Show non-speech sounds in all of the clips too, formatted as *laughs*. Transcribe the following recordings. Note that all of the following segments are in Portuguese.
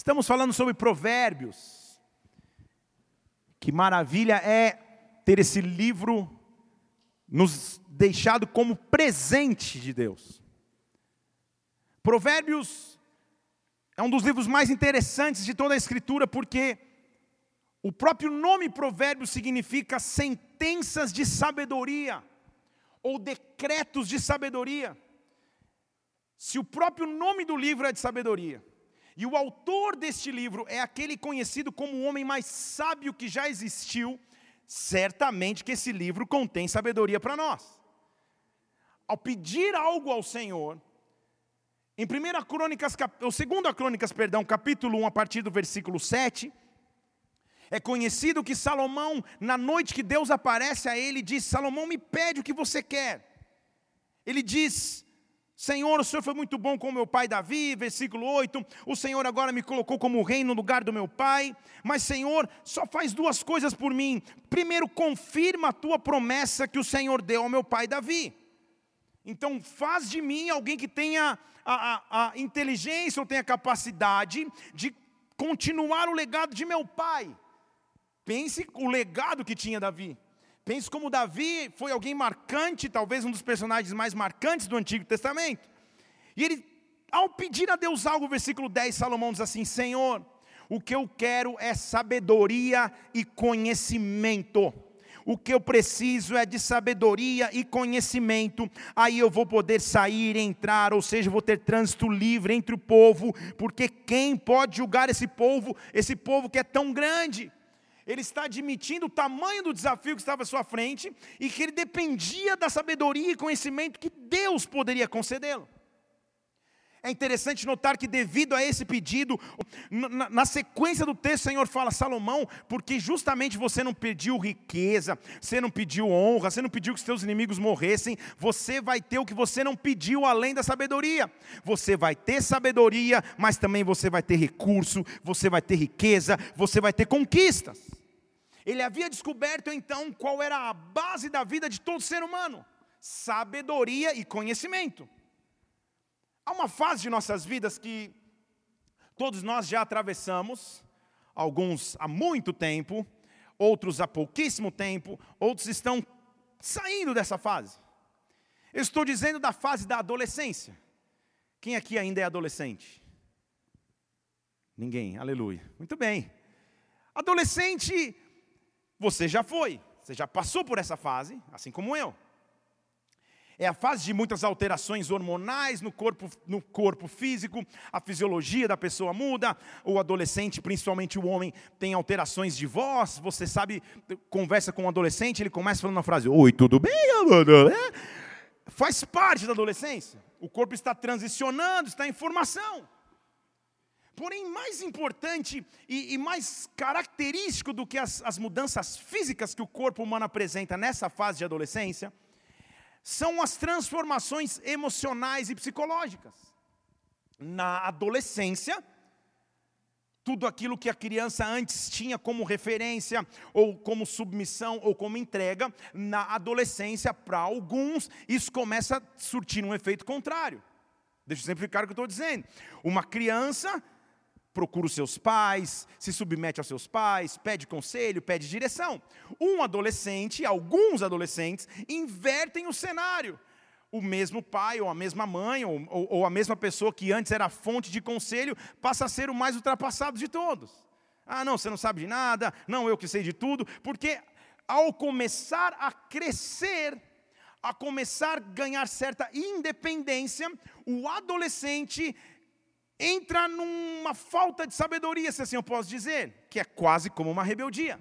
Estamos falando sobre provérbios. Que maravilha é ter esse livro nos deixado como presente de Deus. Provérbios é um dos livros mais interessantes de toda a Escritura, porque o próprio nome Provérbios significa sentenças de sabedoria, ou decretos de sabedoria. Se o próprio nome do livro é de sabedoria, e o autor deste livro é aquele conhecido como o homem mais sábio que já existiu, certamente que esse livro contém sabedoria para nós. Ao pedir algo ao Senhor, em 1 Crônicas, ou 2 Crônicas, perdão, capítulo 1, a partir do versículo 7, é conhecido que Salomão, na noite que Deus aparece a ele, diz: Salomão, me pede o que você quer. Ele diz: Senhor, o Senhor foi muito bom com meu pai Davi, versículo 8. O Senhor agora me colocou como rei no lugar do meu pai. Mas, Senhor, só faz duas coisas por mim. Primeiro, confirma a tua promessa que o Senhor deu ao meu pai Davi. Então, faz de mim alguém que tenha a, a, a inteligência ou tenha capacidade de continuar o legado de meu pai. Pense o legado que tinha Davi. Pense como Davi foi alguém marcante, talvez um dos personagens mais marcantes do Antigo Testamento. E ele, ao pedir a Deus algo, versículo 10, Salomão diz assim: Senhor, o que eu quero é sabedoria e conhecimento. O que eu preciso é de sabedoria e conhecimento. Aí eu vou poder sair e entrar, ou seja, vou ter trânsito livre entre o povo, porque quem pode julgar esse povo, esse povo que é tão grande? Ele está admitindo o tamanho do desafio que estava à sua frente e que ele dependia da sabedoria e conhecimento que Deus poderia concedê-lo. É interessante notar que, devido a esse pedido, na, na, sequência do texto, o Senhor fala: Salomão, porque justamente você não pediu riqueza, você não pediu honra, você não pediu que seus inimigos morressem, você vai ter o que você não pediu além da sabedoria. Você vai ter sabedoria, mas também você vai ter recurso, você vai ter riqueza, você vai ter conquistas. Ele havia descoberto então qual era a base da vida de todo ser humano: sabedoria e conhecimento. Há uma fase de nossas vidas que todos nós já atravessamos, alguns há muito tempo, outros há pouquíssimo tempo, outros estão saindo dessa fase. Eu estou dizendo da fase da adolescência. Quem aqui ainda é adolescente? Ninguém, aleluia. Muito bem. Adolescente você já foi, você já passou por essa fase, assim como eu. É a fase de muitas alterações hormonais no corpo, no corpo físico, a fisiologia da pessoa muda, o adolescente, principalmente o homem, tem alterações de voz. Você sabe, conversa com um adolescente, ele começa falando uma frase: Oi, tudo bem, mano? É? Faz parte da adolescência. O corpo está transicionando, está em formação. Porém, mais importante e, e mais característico do que as, as mudanças físicas que o corpo humano apresenta nessa fase de adolescência, são as transformações emocionais e psicológicas. Na adolescência, tudo aquilo que a criança antes tinha como referência, ou como submissão, ou como entrega, na adolescência, para alguns, isso começa a surtir um efeito contrário. Deixa eu simplificar o que eu estou dizendo. Uma criança procura os seus pais, se submete aos seus pais, pede conselho, pede direção. Um adolescente, alguns adolescentes, invertem o cenário. O mesmo pai, ou a mesma mãe, ou, ou, ou a mesma pessoa que antes era fonte de conselho, passa a ser o mais ultrapassado de todos. Ah, não, você não sabe de nada, não, eu que sei de tudo, porque ao começar a crescer, a começar a ganhar certa independência, o adolescente entra numa falta de sabedoria, se assim eu posso dizer, que é quase como uma rebeldia.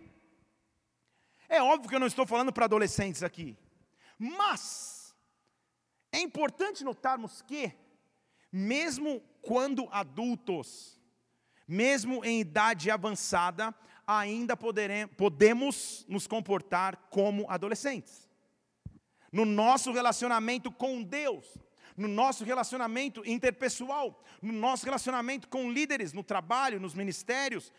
É óbvio que eu não estou falando para adolescentes aqui, mas é importante notarmos que, mesmo quando adultos, mesmo em idade avançada, ainda poderemos, podemos nos comportar como adolescentes. No nosso relacionamento com Deus, no nosso relacionamento interpessoal, no nosso relacionamento com líderes, no trabalho, nos ministérios,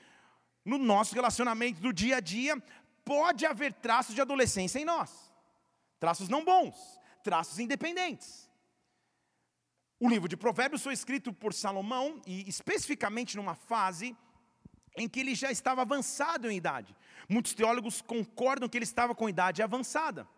no nosso relacionamento do dia a dia, pode haver traços de adolescência em nós. Traços não bons, traços independentes. O livro de Provérbios foi escrito por Salomão, e especificamente numa fase em que ele já estava avançado em idade. Muitos teólogos concordam que ele estava com idade avançada.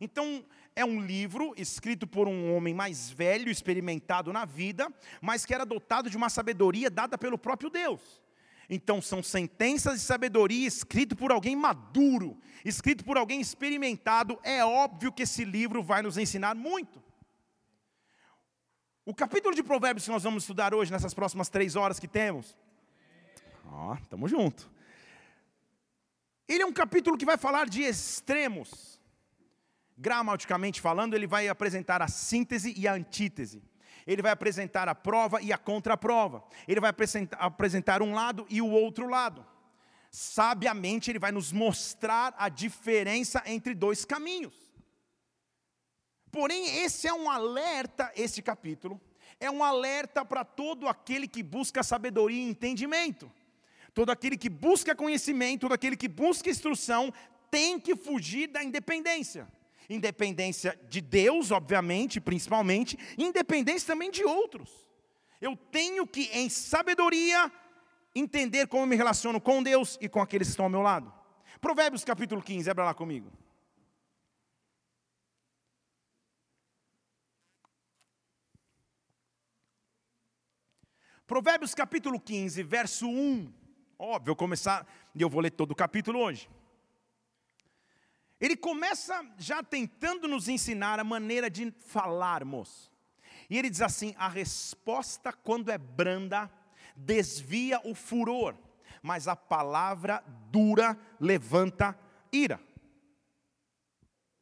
Então, é um livro escrito por um homem mais velho, experimentado na vida, mas que era dotado de uma sabedoria dada pelo próprio Deus. Então, são sentenças de sabedoria escrito por alguém maduro, escrito por alguém experimentado. É óbvio que esse livro vai nos ensinar muito. O capítulo de Provérbios que nós vamos estudar hoje, nessas próximas três horas que temos, ó, estamos junto. Ele é um capítulo que vai falar de extremos. Gramaticamente falando, ele vai apresentar a síntese e a antítese. Ele vai apresentar a prova e a contraprova. Ele vai apresentar um lado e o outro lado. Sabiamente, ele vai nos mostrar a diferença entre dois caminhos. Porém, esse é um alerta, esse capítulo, é um alerta para todo aquele que busca sabedoria e entendimento. Todo aquele que busca conhecimento, todo aquele que busca instrução, tem que fugir da independência. Independência de Deus, obviamente, principalmente, independência também de outros. Eu tenho que, em sabedoria, entender como me relaciono com Deus e com aqueles que estão ao meu lado. Provérbios capítulo 15, abra lá comigo. Provérbios capítulo 15, verso 1. Óbvio, eu começar, e eu vou ler todo o capítulo hoje. Ele começa já tentando nos ensinar a maneira de falarmos. E ele diz assim: a resposta, quando é branda, desvia o furor, mas a palavra dura levanta ira.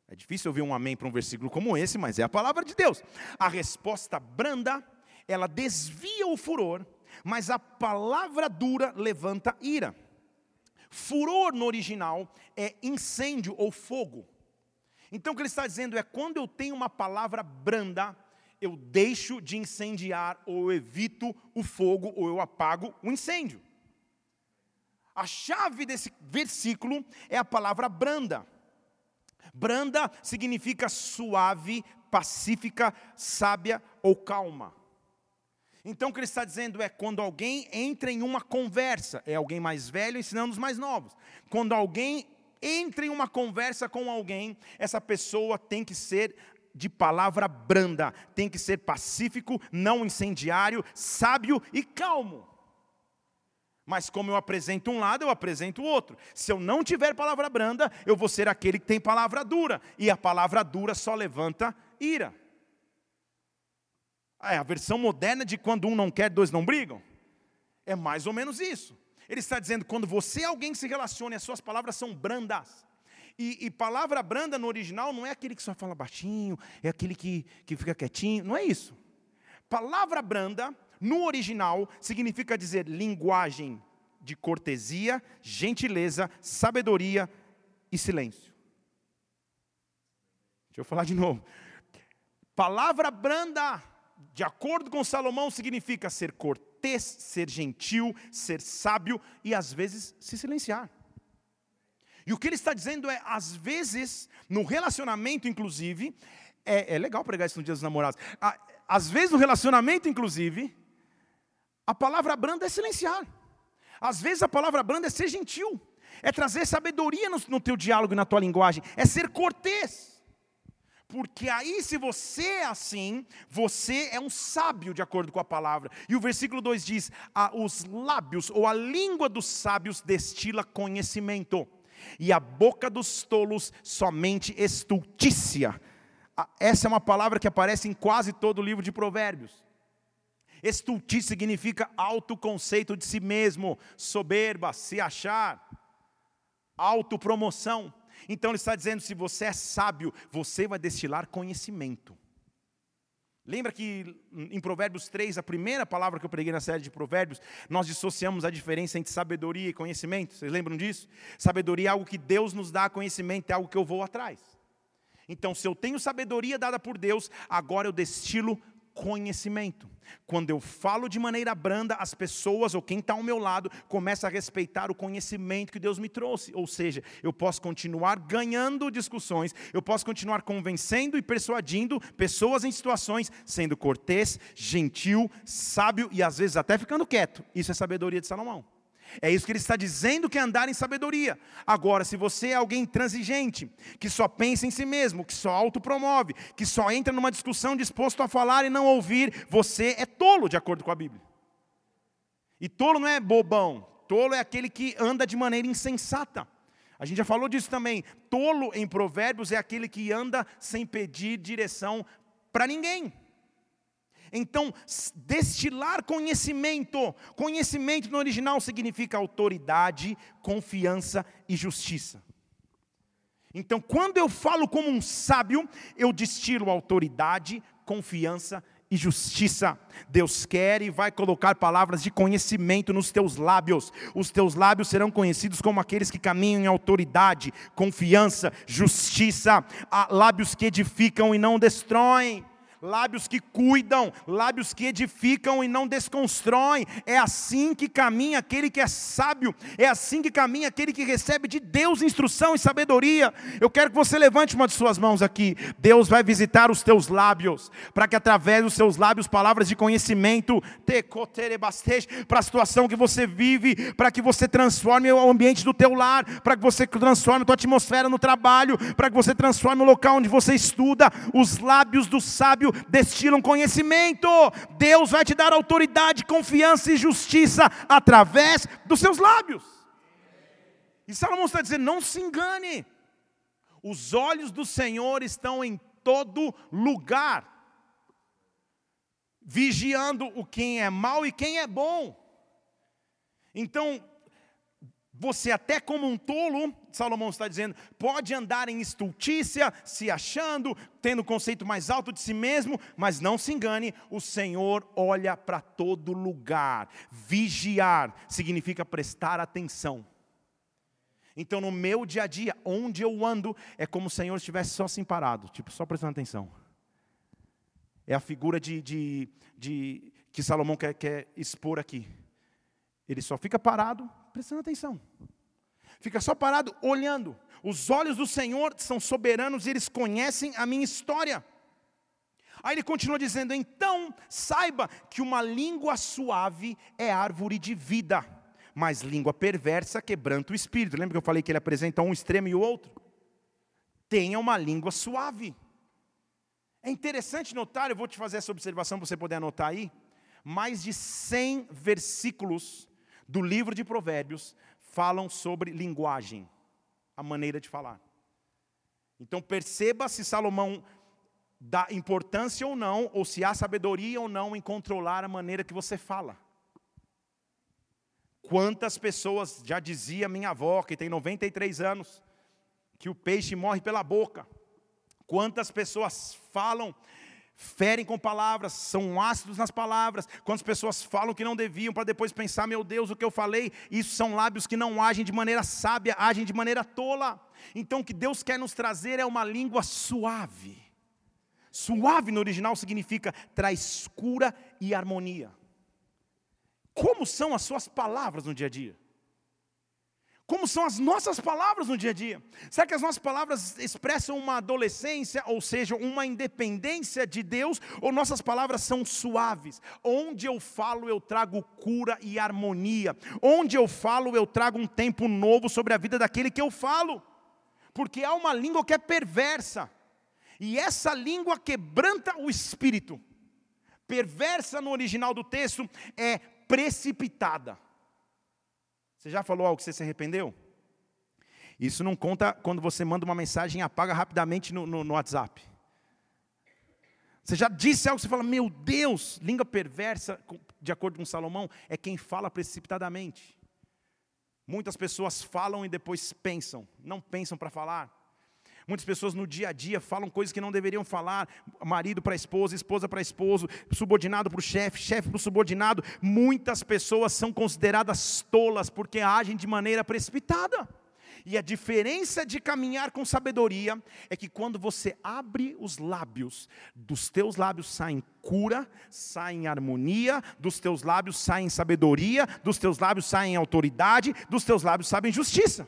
É difícil ouvir um amém para um versículo como esse, mas é a palavra de Deus. A resposta branda ela desvia o furor, mas a palavra dura levanta ira. Furor no original é incêndio ou fogo. Então o que ele está dizendo é: quando eu tenho uma palavra branda, eu deixo de incendiar, ou eu evito o fogo, ou eu apago o incêndio. A chave desse versículo é a palavra branda. Branda significa suave, pacífica, sábia ou calma. Então o que ele está dizendo é: quando alguém entra em uma conversa, é alguém mais velho ensinando os mais novos. Quando alguém entra em uma conversa com alguém, essa pessoa tem que ser de palavra branda, tem que ser pacífico, não incendiário, sábio e calmo. Mas como eu apresento um lado, eu apresento o outro. Se eu não tiver palavra branda, eu vou ser aquele que tem palavra dura, e a palavra dura só levanta ira. É a versão moderna de quando um não quer, dois não brigam. É mais ou menos isso. Ele está dizendo: quando você é alguém se relaciona, as suas palavras são brandas. E, e, palavra branda no original não é aquele que só fala baixinho, é aquele que, que fica quietinho, não é isso. Palavra branda, no original, significa dizer linguagem de cortesia, gentileza, sabedoria e silêncio. Deixa eu falar de novo. Palavra branda de acordo com Salomão, significa ser cortês, ser gentil, ser sábio e às vezes se silenciar. E o que ele está dizendo é, às vezes, no relacionamento, inclusive, é, é legal pregar isso no dia dos namorados. Às vezes, no relacionamento, inclusive, a palavra branda é silenciar. Às vezes, a palavra branda é ser gentil, é trazer sabedoria no, no teu diálogo e na tua linguagem, é ser cortês. Porque aí, se você é assim, você é um sábio, de acordo com a palavra. E o versículo 2 diz: os lábios ou a língua dos sábios destila conhecimento, e a boca dos tolos somente estultícia. Essa é uma palavra que aparece em quase todo o livro de Provérbios. Estultícia significa autoconceito de si mesmo, soberba, se achar, autopromoção. Então ele está dizendo: se você é sábio, você vai destilar conhecimento. Lembra que em Provérbios 3, a primeira palavra que eu preguei na série de Provérbios, nós dissociamos a diferença entre sabedoria e conhecimento? Vocês lembram disso? Sabedoria é algo que Deus nos dá, conhecimento é algo que eu vou atrás. Então, se eu tenho sabedoria dada por Deus, agora eu destilo conhecimento. Quando eu falo de maneira branda, as pessoas ou quem está ao meu lado começa a respeitar o conhecimento que Deus me trouxe. Ou seja, eu posso continuar ganhando discussões, eu posso continuar convencendo e persuadindo pessoas em situações, sendo cortês, gentil, sábio e às vezes até ficando quieto. Isso é sabedoria de Salomão. É isso que ele está dizendo que é andar em sabedoria. Agora, se você é alguém transigente, que só pensa em si mesmo, que só autopromove, que só entra numa discussão disposto a falar e não ouvir, você é tolo, de acordo com a Bíblia. E tolo não é bobão, tolo é aquele que anda de maneira insensata. A gente já falou disso também. Tolo em Provérbios é aquele que anda sem pedir direção para ninguém. Então, destilar conhecimento. Conhecimento no original significa autoridade, confiança e justiça. Então, quando eu falo como um sábio, eu destilo autoridade, confiança e justiça. Deus quer e vai colocar palavras de conhecimento nos teus lábios. Os teus lábios serão conhecidos como aqueles que caminham em autoridade, confiança, justiça, lábios que edificam e não destroem lábios que cuidam, lábios que edificam e não desconstroem. É assim que caminha aquele que é sábio, é assim que caminha aquele que recebe de Deus instrução e sabedoria. Eu quero que você levante uma de suas mãos aqui. Deus vai visitar os teus lábios, para que através dos seus lábios palavras de conhecimento, para a situação que você vive, para que você transforme o ambiente do teu lar, para que você transforme a tua atmosfera no trabalho, para que você transforme o local onde você estuda, os lábios do sábio sábio destilam conhecimento. Deus vai te dar autoridade, confiança e justiça através dos seus lábios. E Salomão está dizendo: não se engane, os olhos do Senhor estão em todo lugar, vigiando o quem é mal e quem é bom. Então, você, até como um tolo, Salomão está dizendo, pode andar em estultícia, se achando, tendo o conceito mais alto de si mesmo, mas não se engane, o Senhor olha para todo lugar. Vigiar significa prestar atenção. Então, no meu dia a dia, onde eu ando, é como o Senhor estivesse só assim parado, tipo, só prestando atenção. É a figura de, de, de que Salomão quer, quer expor aqui. Ele só fica parado, prestando atenção. Fica só parado olhando. Os olhos do Senhor são soberanos e eles conhecem a minha história. Aí ele continua dizendo: então saiba que uma língua suave é árvore de vida, mas língua perversa quebranta o espírito. Lembra que eu falei que ele apresenta um extremo e o outro? Tenha uma língua suave. É interessante notar, eu vou te fazer essa observação para você poder anotar aí. Mais de 100 versículos do livro de Provérbios falam sobre linguagem, a maneira de falar. Então perceba se Salomão dá importância ou não, ou se há sabedoria ou não em controlar a maneira que você fala. Quantas pessoas, já dizia minha avó, que tem 93 anos, que o peixe morre pela boca. Quantas pessoas falam ferem com palavras, são ácidos nas palavras. Quantas pessoas falam que não deviam para depois pensar, meu Deus, o que eu falei? Isso são lábios que não agem de maneira sábia, agem de maneira tola. Então o que Deus quer nos trazer é uma língua suave. Suave no original significa traz cura e harmonia. Como são as suas palavras no dia a dia? Como são as nossas palavras no dia a dia. Será que as nossas palavras expressam uma adolescência, ou seja, uma independência de Deus, ou nossas palavras são suaves? Onde eu falo, eu trago cura e harmonia. Onde eu falo, eu trago um tempo novo sobre a vida daquele que eu falo. Porque há uma língua que é perversa, e essa língua quebranta o espírito. Perversa no original do texto é precipitada. Você já falou algo que você se arrependeu? Isso não conta quando você manda uma mensagem e apaga rapidamente no, no, no WhatsApp. Você já disse algo que você fala, meu Deus, língua perversa, de acordo com Salomão, é quem fala precipitadamente. Muitas pessoas falam e depois pensam, não pensam para falar. Muitas pessoas no dia a dia falam coisas que não deveriam falar, marido para esposa, esposa para esposo, subordinado para o chefe, chefe para o subordinado. Muitas pessoas são consideradas tolas porque agem de maneira precipitada. E a diferença de caminhar com sabedoria é que quando você abre os lábios, dos teus lábios saem cura, saem harmonia, dos teus lábios saem sabedoria, dos teus lábios saem autoridade, dos teus lábios saem justiça.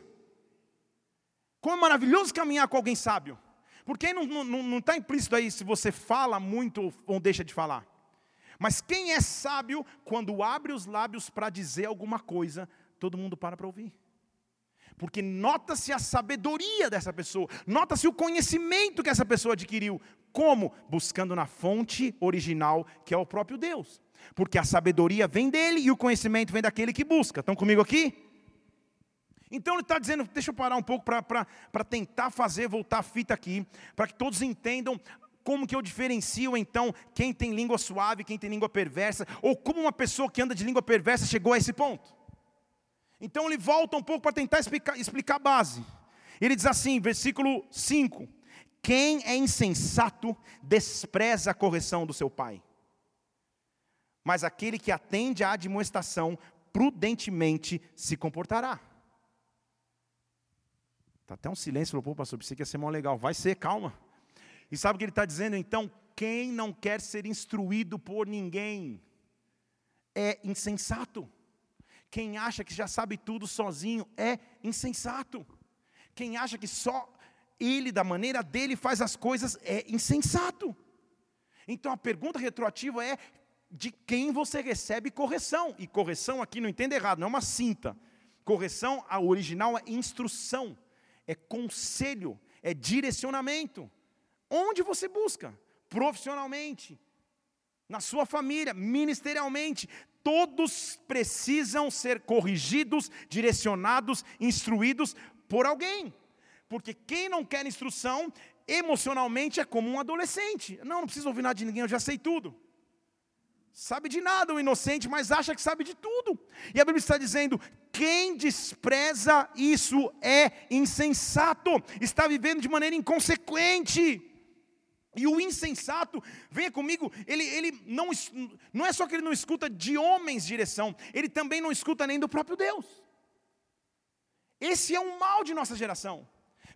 Como é maravilhoso caminhar com alguém sábio. Porque não está não, não tá implícito aí se você fala muito ou deixa de falar. Mas quem é sábio, quando abre os lábios para dizer alguma coisa, todo mundo para para ouvir porque nota-se a sabedoria dessa pessoa, nota-se o conhecimento que essa pessoa adquiriu. Como? Buscando na fonte original, que é o próprio Deus. Porque a sabedoria vem dele e o conhecimento vem daquele que busca. Estão comigo aqui? Então ele está dizendo, deixa eu parar um pouco para tentar fazer voltar a fita aqui, para que todos entendam como que eu diferencio então quem tem língua suave, quem tem língua perversa, ou como uma pessoa que anda de língua perversa chegou a esse ponto. Então ele volta um pouco para tentar explicar, explicar a base. Ele diz assim, versículo 5: Quem é insensato despreza a correção do seu pai, mas aquele que atende à admoestação prudentemente se comportará. Está até um silêncio, falou, pô, pastor, pensei que ia ser mó legal. Vai ser, calma. E sabe o que ele está dizendo? Então, quem não quer ser instruído por ninguém é insensato. Quem acha que já sabe tudo sozinho é insensato. Quem acha que só ele, da maneira dele, faz as coisas é insensato. Então a pergunta retroativa é: de quem você recebe correção? E correção aqui não entenda errado, não é uma cinta. Correção, a original é instrução, é conselho, é direcionamento. Onde você busca? Profissionalmente, na sua família, ministerialmente, todos precisam ser corrigidos, direcionados, instruídos por alguém. Porque quem não quer instrução, emocionalmente é como um adolescente. Não, não preciso ouvir nada de ninguém, eu já sei tudo. Sabe de nada o inocente, mas acha que sabe de tudo. E a Bíblia está dizendo: quem despreza isso é insensato, está vivendo de maneira inconsequente. E o insensato, venha comigo, ele, ele não, não é só que ele não escuta de homens direção, ele também não escuta nem do próprio Deus. Esse é um mal de nossa geração.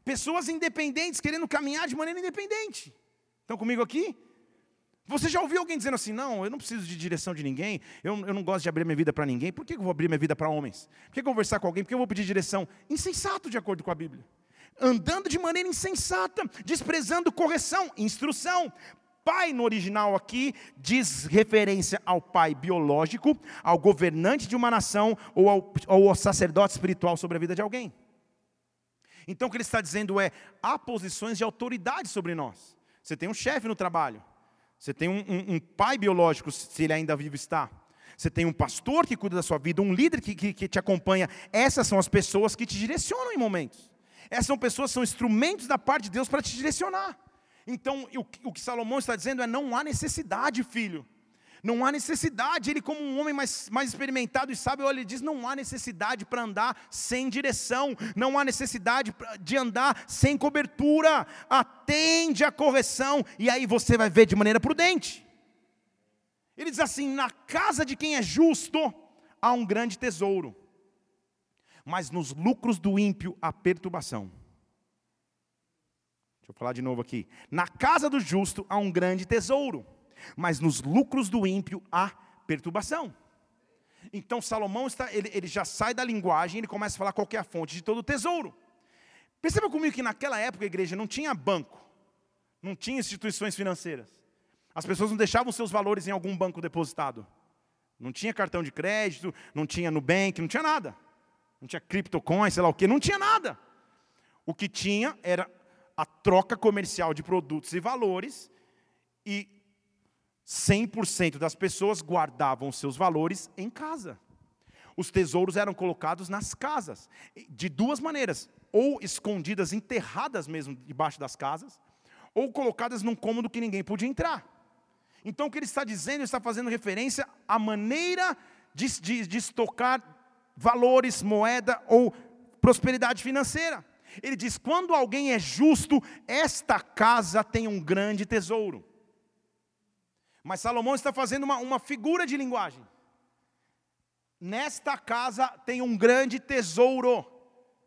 Pessoas independentes querendo caminhar de maneira independente. Estão comigo aqui? Você já ouviu alguém dizendo assim: não, eu não preciso de direção de ninguém, eu, eu não gosto de abrir minha vida para ninguém, por que eu vou abrir minha vida para homens? Por que conversar com alguém? Por que eu vou pedir direção? Insensato de acordo com a Bíblia andando de maneira insensata, desprezando correção, instrução. Pai no original aqui diz referência ao pai biológico, ao governante de uma nação ou ao, ou ao sacerdote espiritual sobre a vida de alguém. Então o que ele está dizendo é: há posições de autoridade sobre nós. Você tem um chefe no trabalho, você tem um, um, um, pai biológico, se ele ainda vivo está. Você tem um pastor que cuida da sua vida, um líder que, que, que te acompanha. Essas são as pessoas que te direcionam em momentos. Essas são pessoas, são instrumentos da parte de Deus para te direcionar. Então, o, que Salomão está dizendo é: não há necessidade, filho. Não há necessidade. Ele, como um homem mais, mais experimentado e sábio, ele diz: não há necessidade para andar sem direção, não há necessidade de andar sem cobertura. Atende a correção, e aí você vai ver de maneira prudente. Ele diz assim: na casa de quem é justo há um grande tesouro mas nos lucros do ímpio a perturbação. Deixa eu falar de novo aqui. Na casa do justo há um grande tesouro, mas nos lucros do ímpio há perturbação. Então Salomão está, ele, ele já sai da linguagem, ele começa a falar qual é a fonte de todo o tesouro. Perceba comigo que naquela época a igreja não tinha banco, não tinha instituições financeiras. As pessoas não deixavam seus valores em algum banco depositado. Não tinha cartão de crédito, não tinha Nubank, não tinha nada não tinha criptocoin, sei lá o que, não tinha nada. O que tinha era a troca comercial de produtos e valores, e 100% das pessoas guardavam seus valores em casa. Os tesouros eram colocados nas casas, de duas maneiras: ou escondidas, enterradas mesmo debaixo das casas, ou colocadas num cômodo que ninguém podia entrar. Então, o que ele está dizendo, ele está fazendo referência à maneira de, de, de estocar valores, moeda ou prosperidade financeira. Ele diz: quando alguém é justo, esta casa tem um grande tesouro. Mas Salomão está fazendo uma, uma figura de linguagem. Nesta casa tem um grande tesouro.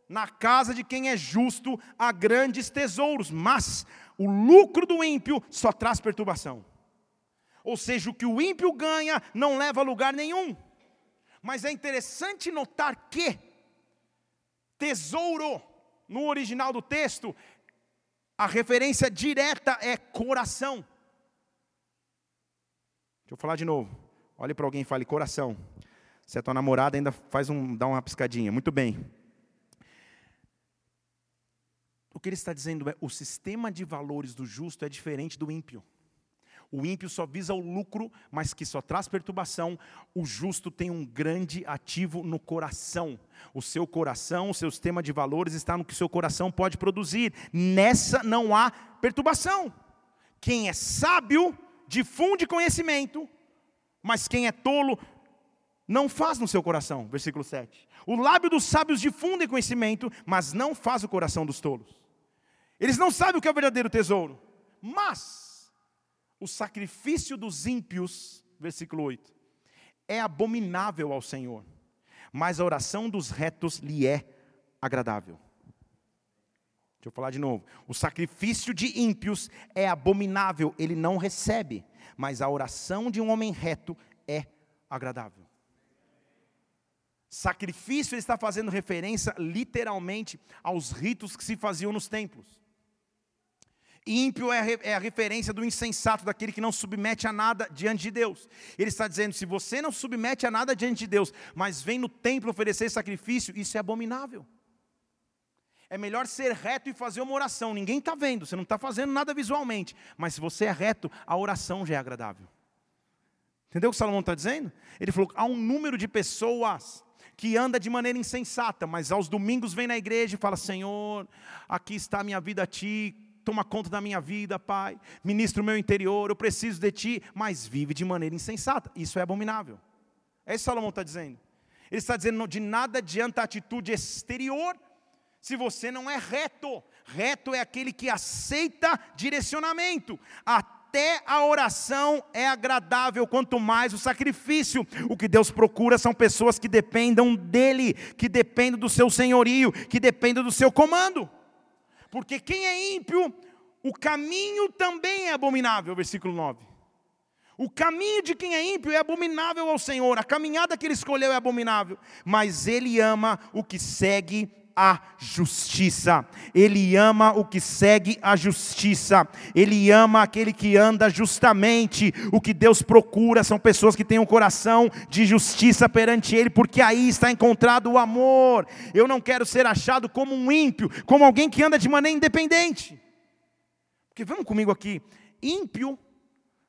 na casa de quem é justo há grandes tesouros, mas o lucro do ímpio só traz perturbação. Ou seja, o que o ímpio ganha não leva a lugar nenhum. Mas é interessante notar que tesouro, no original do texto, a referência direta é coração. Deixa eu falar de novo. Olhe para alguém e fale coração. Se é tua namorada, ainda faz um, dá uma piscadinha. Muito bem. O que ele está dizendo é: o sistema de valores do justo é diferente do ímpio. O ímpio só visa o lucro, mas que só traz perturbação. O justo tem um grande ativo no coração. O seu coração, o seu sistema de valores está no que o seu coração pode produzir. Nessa não há perturbação. Quem é sábio difunde conhecimento, mas quem é tolo não faz no seu coração. Versículo 7. O lábio dos sábios difunde conhecimento, mas não faz o coração dos tolos. Eles não sabem o que é o verdadeiro tesouro. Mas o sacrifício dos ímpios, versículo 8, é abominável ao Senhor, mas a oração dos retos lhe é agradável. Deixa eu falar de novo. O sacrifício de ímpios é abominável, ele não recebe, mas a oração de um homem reto é agradável. Sacrifício, ele está fazendo referência literalmente aos ritos que se faziam nos templos. Ímpio é a, é referência do insensato, daquele que não submete a nada diante de Deus. Ele está dizendo: se você não submete a nada diante de Deus, mas vem no templo oferecer sacrifício, isso é abominável. É melhor ser reto e fazer uma oração. Ninguém está vendo, você não está fazendo nada visualmente. Mas se você é reto, a oração já é agradável. Entendeu o que Salomão está dizendo? Ele falou: há um número de pessoas que anda de maneira insensata, mas aos domingos vem na igreja e fala: Senhor, aqui está a minha vida a ti, toma conta da minha vida, Pai, ministra o meu interior, eu preciso de Ti, mas vive de maneira insensata. Isso é abominável. É isso que Salomão está dizendo. Ele está dizendo: de nada adianta a atitude exterior se você não é reto. Reto é aquele que aceita direcionamento. Até a oração é agradável, quanto mais o sacrifício. O que Deus procura são pessoas que dependam dEle, que dependam do seu senhorio, que dependam do seu comando. Porque quem é ímpio, o caminho também é abominável, versículo 9. O caminho de quem é ímpio é abominável ao Senhor, a caminhada que ele escolheu é abominável, mas ele ama o que segue a justiça. Ele ama o que segue a justiça. Ele ama aquele que anda justamente. O que Deus procura são pessoas que têm um coração de justiça perante Ele, porque aí está encontrado o amor. Eu não quero ser achado como um ímpio, como alguém que anda de maneira independente. Porque vamos comigo aqui, ímpio.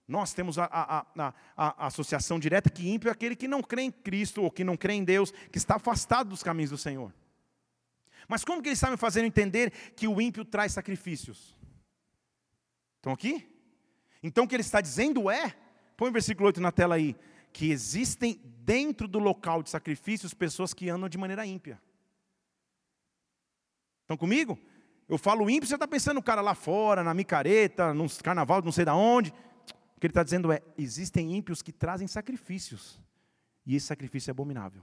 Nós temos a, a, a, a, associação direta que ímpio é aquele que não crê em Cristo ou que não crê em Deus, que está afastado dos caminhos do Senhor. Mas como que ele está me fazendo entender que o ímpio traz sacrifícios? Estão aqui? Então o que ele está dizendo é, põe o versículo 8 na tela aí, que existem dentro do local de sacrifícios pessoas que andam de maneira ímpia. Estão comigo? Eu falo ímpio, você está pensando no cara lá fora, na micareta, no carnaval, não sei de onde. O que ele está dizendo é: existem ímpios que trazem sacrifícios, e esse sacrifício é abominável.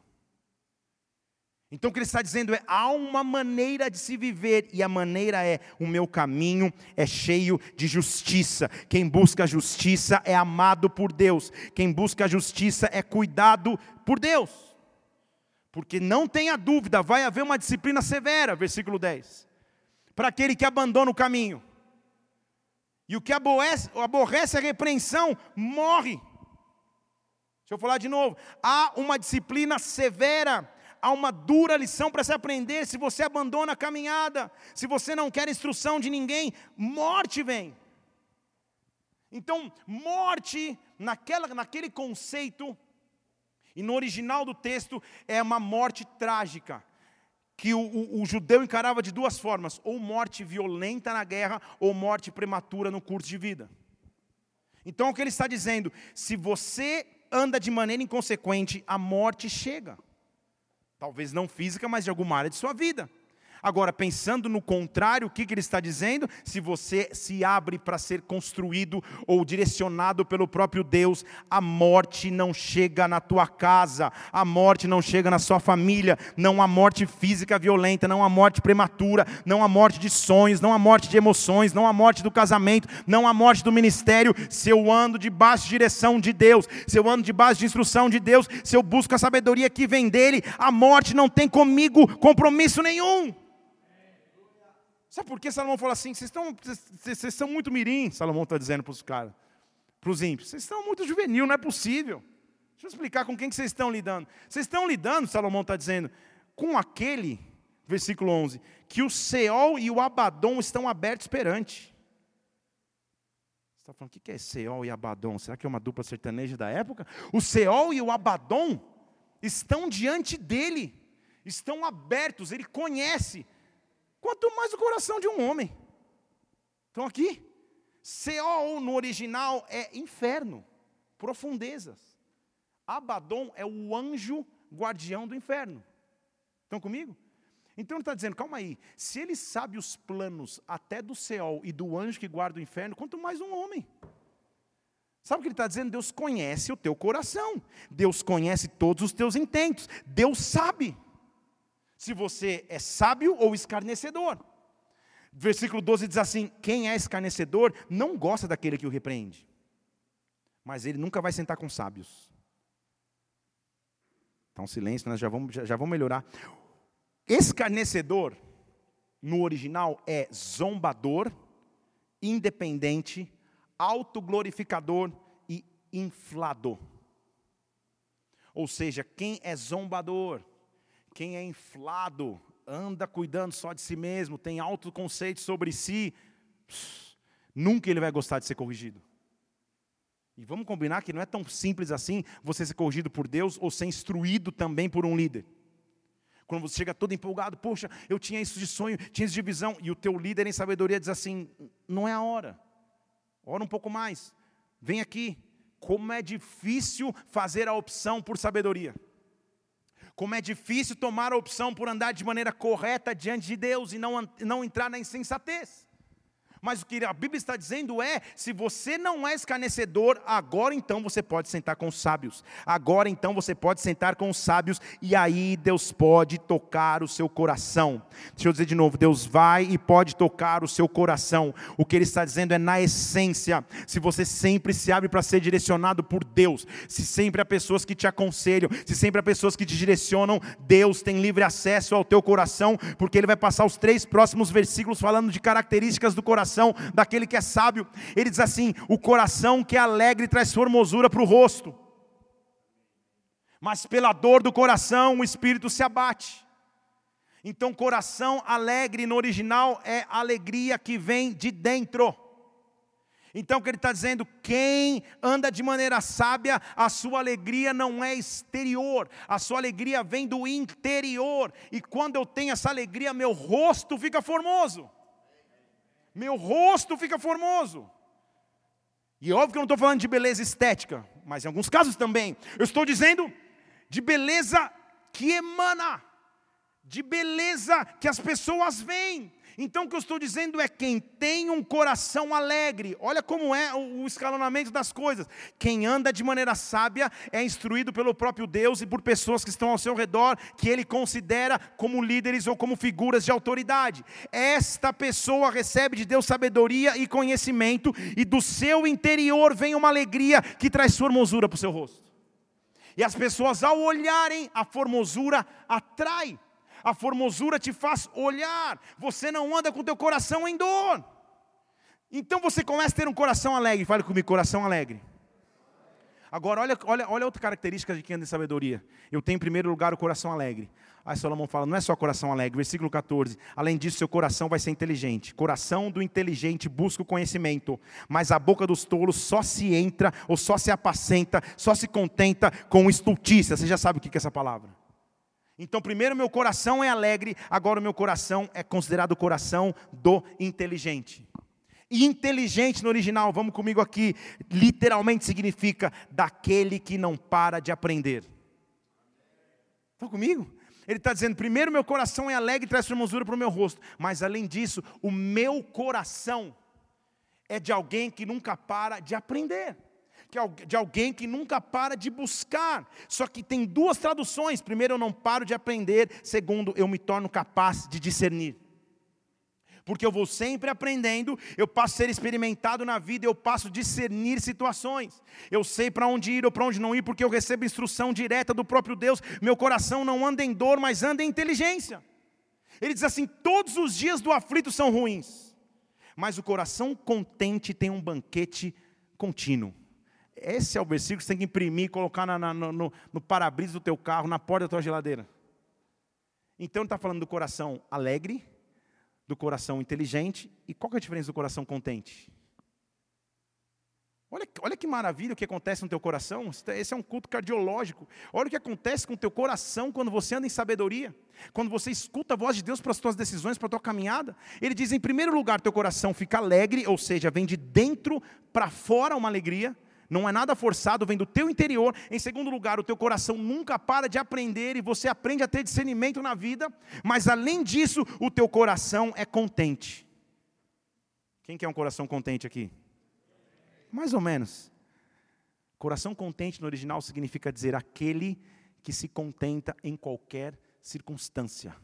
Então o que ele está dizendo é: há uma maneira de se viver, e a maneira é: o meu caminho é cheio de justiça. Quem busca justiça é amado por Deus, quem busca justiça é cuidado por Deus. Porque não tenha dúvida, vai haver uma disciplina severa, versículo 10, para aquele que abandona o caminho. E o que aborrece, aborrece a repreensão morre. Deixa eu falar de novo. Há uma disciplina severa há uma dura lição para se aprender. Se você abandona a caminhada, se você não quer instrução de ninguém, morte vem. Então, morte, naquela, naquele conceito, e no original do texto, é uma morte trágica, que o, o, o judeu encarava de duas formas: ou morte violenta na guerra, ou morte prematura no curso de vida. Então, o que ele está dizendo? Se você anda de maneira inconsequente, a morte chega. Talvez não física, mas de alguma área de sua vida. Agora, pensando no contrário, o que, que ele está dizendo? Se você se abre para ser construído ou direcionado pelo próprio Deus, a morte não chega na tua casa, a morte não chega na sua família, não há morte física violenta, não há morte prematura, não há morte de sonhos, não há morte de emoções, não há morte do casamento, não há morte do ministério. Se eu ando debaixo de direção de Deus, se eu ando debaixo de instrução de Deus, se eu busco a sabedoria que vem dele, a morte não tem comigo compromisso nenhum. Sabe por que Salomão fala assim? Vocês, estão, vocês, vocês são muito mirim, Salomão está dizendo para os caras, para os ímpios. Vocês estão muito juvenil, não é possível. Deixa eu explicar com quem que vocês estão lidando. Vocês estão lidando, Salomão está dizendo, com aquele, versículo 11, que o Seol e o Abaddon estão abertos perante. Você está falando, o que é Seol e Abaddon? Será que é uma dupla sertaneja da época? O Seol e o Abaddon estão diante dele, estão abertos, ele conhece quanto mais o coração de um homem. Estão aqui? Seol no original é inferno, profundezas. Abaddon é o anjo guardião do inferno. Estão comigo? Então ele está dizendo, calma aí, se ele sabe os planos até do Seol e do anjo que guarda o inferno, quanto mais um homem. Sabe o que ele está dizendo? Deus conhece o teu coração, Deus conhece todos os teus intentos, Deus sabe se você é sábio ou escarnecedor. Versículo 12 diz assim: Quem é escarnecedor não gosta daquele que o repreende, mas ele nunca vai sentar com sábios. Então, silêncio, nós já vamos, já, já vamos melhorar. Escarnecedor, no original, é zombador, independente, autoglorificador e inflador. Ou seja, quem é zombador, quem é inflado, anda cuidando só de si mesmo, tem alto conceito sobre si, nunca ele vai gostar de ser corrigido. E vamos combinar que não é tão simples assim você ser corrigido por Deus ou ser instruído também por um líder. Quando você chega todo empolgado, poxa, eu tinha isso de sonho, tinha isso de visão, e o teu líder em sabedoria diz assim: não é a hora, ora um pouco mais, vem aqui. Como é difícil fazer a opção por sabedoria. Como é difícil tomar a opção por andar de maneira correta diante de Deus e não, não entrar na insensatez. Mas o que a Bíblia está dizendo é: se você não é escarnecedor, agora então você pode sentar com os sábios. Agora então você pode sentar com os sábios e aí Deus pode tocar o seu coração. Deixa eu dizer de novo: Deus vai e pode tocar o seu coração. O que Ele está dizendo é na essência. Se você sempre se abre para ser direcionado por Deus, se sempre há pessoas que te aconselham, se sempre há pessoas que te direcionam, Deus tem livre acesso ao teu coração, porque Ele vai passar os três próximos versículos falando de características do coração coração daquele que é sábio. Ele diz assim: o coração que é alegre traz formosura para o rosto, mas pela dor do coração o espírito se abate. Então, coração alegre no original é alegria que vem de dentro. Então, o que ele está dizendo, quem anda de maneira sábia, a sua alegria não é exterior, a sua alegria vem do interior, e quando eu tenho essa alegria, meu rosto fica formoso meu rosto fica formoso. E óbvio que eu não estou falando de beleza estética, mas em alguns casos também. Eu estou dizendo de beleza que emana, de beleza que as pessoas veem, então o que eu estou dizendo é quem tem um coração alegre, olha como é o escalonamento das coisas. Quem anda de maneira sábia é instruído pelo próprio Deus e por pessoas que estão ao seu redor, que ele considera como líderes ou como figuras de autoridade. Esta pessoa recebe de Deus sabedoria e conhecimento, e do seu interior vem uma alegria que traz formosura para o seu rosto. E as pessoas, ao olharem, a formosura atrai a formosura te faz olhar, você não anda com teu coração em dor. Então você começa a ter um coração alegre, fale comigo, coração alegre. Agora, olha, olha, olha outra característica de quem anda em sabedoria. Eu tenho em primeiro lugar o coração alegre. Aí Salomão fala, não é só coração alegre, versículo 14. Além disso, seu coração vai ser inteligente. Coração do inteligente busca o conhecimento, mas a boca dos tolos só se entra, ou só se apacenta, só se contenta com estultícia. Você já sabe o que é essa palavra. Então, primeiro, meu coração é alegre, agora o meu coração é considerado o coração do inteligente. E inteligente no original, vamos comigo aqui, literalmente significa daquele que não para de aprender. Estão comigo? Ele está dizendo: primeiro, meu coração é alegre e traz formosura para o meu rosto, mas além disso, o meu coração é de alguém que nunca para de aprender, de alguém que nunca para de buscar. Só que tem duas traduções: primeiro, eu não paro de aprender, segundo, eu me torno capaz de discernir porque eu vou sempre aprendendo, eu passo a ser experimentado na vida, eu passo a discernir situações. Eu sei para onde ir ou para onde não ir, porque eu recebo instrução direta do próprio Deus. Meu coração não anda em dor, mas anda em inteligência. Ele diz assim: todos os dias do aflito são ruins, mas o coração contente tem um banquete contínuo. Esse é o versículo que você tem que imprimir, colocar na, na, no, no para-brisa do teu carro, na porta da tua geladeira. Então está falando do coração alegre, do coração inteligente. E qual é a diferença do coração contente? Olha, olha que maravilha o que acontece no teu coração. Esse é um culto cardiológico. Olha o que acontece com o teu coração quando você anda em sabedoria. Quando você escuta a voz de Deus para as tuas decisões, para a tua caminhada. Ele diz, em primeiro lugar, teu coração fica alegre, ou seja, vem de dentro para fora uma alegria não é nada forçado, vem do teu interior. Em segundo lugar, o teu coração nunca para de aprender e você aprende a ter discernimento na vida, mas além disso, o teu coração é contente. Quem quer um coração contente aqui? Mais ou menos. Coração contente no original significa dizer aquele que se contenta em qualquer circunstância.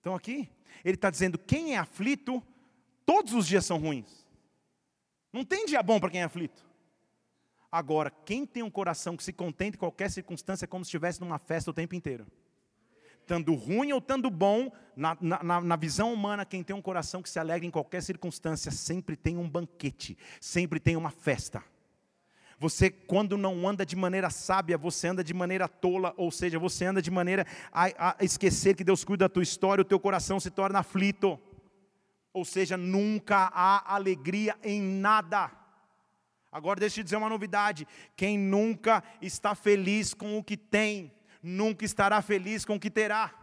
Então aqui, ele está dizendo: quem é aflito, todos os dias são ruins. Não tem dia bom para quem é aflito. Agora, quem tem um coração que se contenta em qualquer circunstância é como se estivesse numa festa o tempo inteiro. Tanto ruim ou tanto bom, na, na, na, visão humana, quem tem um coração que se alegra em qualquer circunstância, sempre tem um banquete, sempre tem uma festa. Você, quando não anda de maneira sábia, você anda de maneira tola, ou seja, você anda de maneira a, a esquecer que Deus cuida da tua história, o teu coração se torna aflito. Ou seja, nunca há alegria em nada. Agora deixa eu dizer uma novidade: quem nunca está feliz com o que tem, nunca estará feliz com o que terá.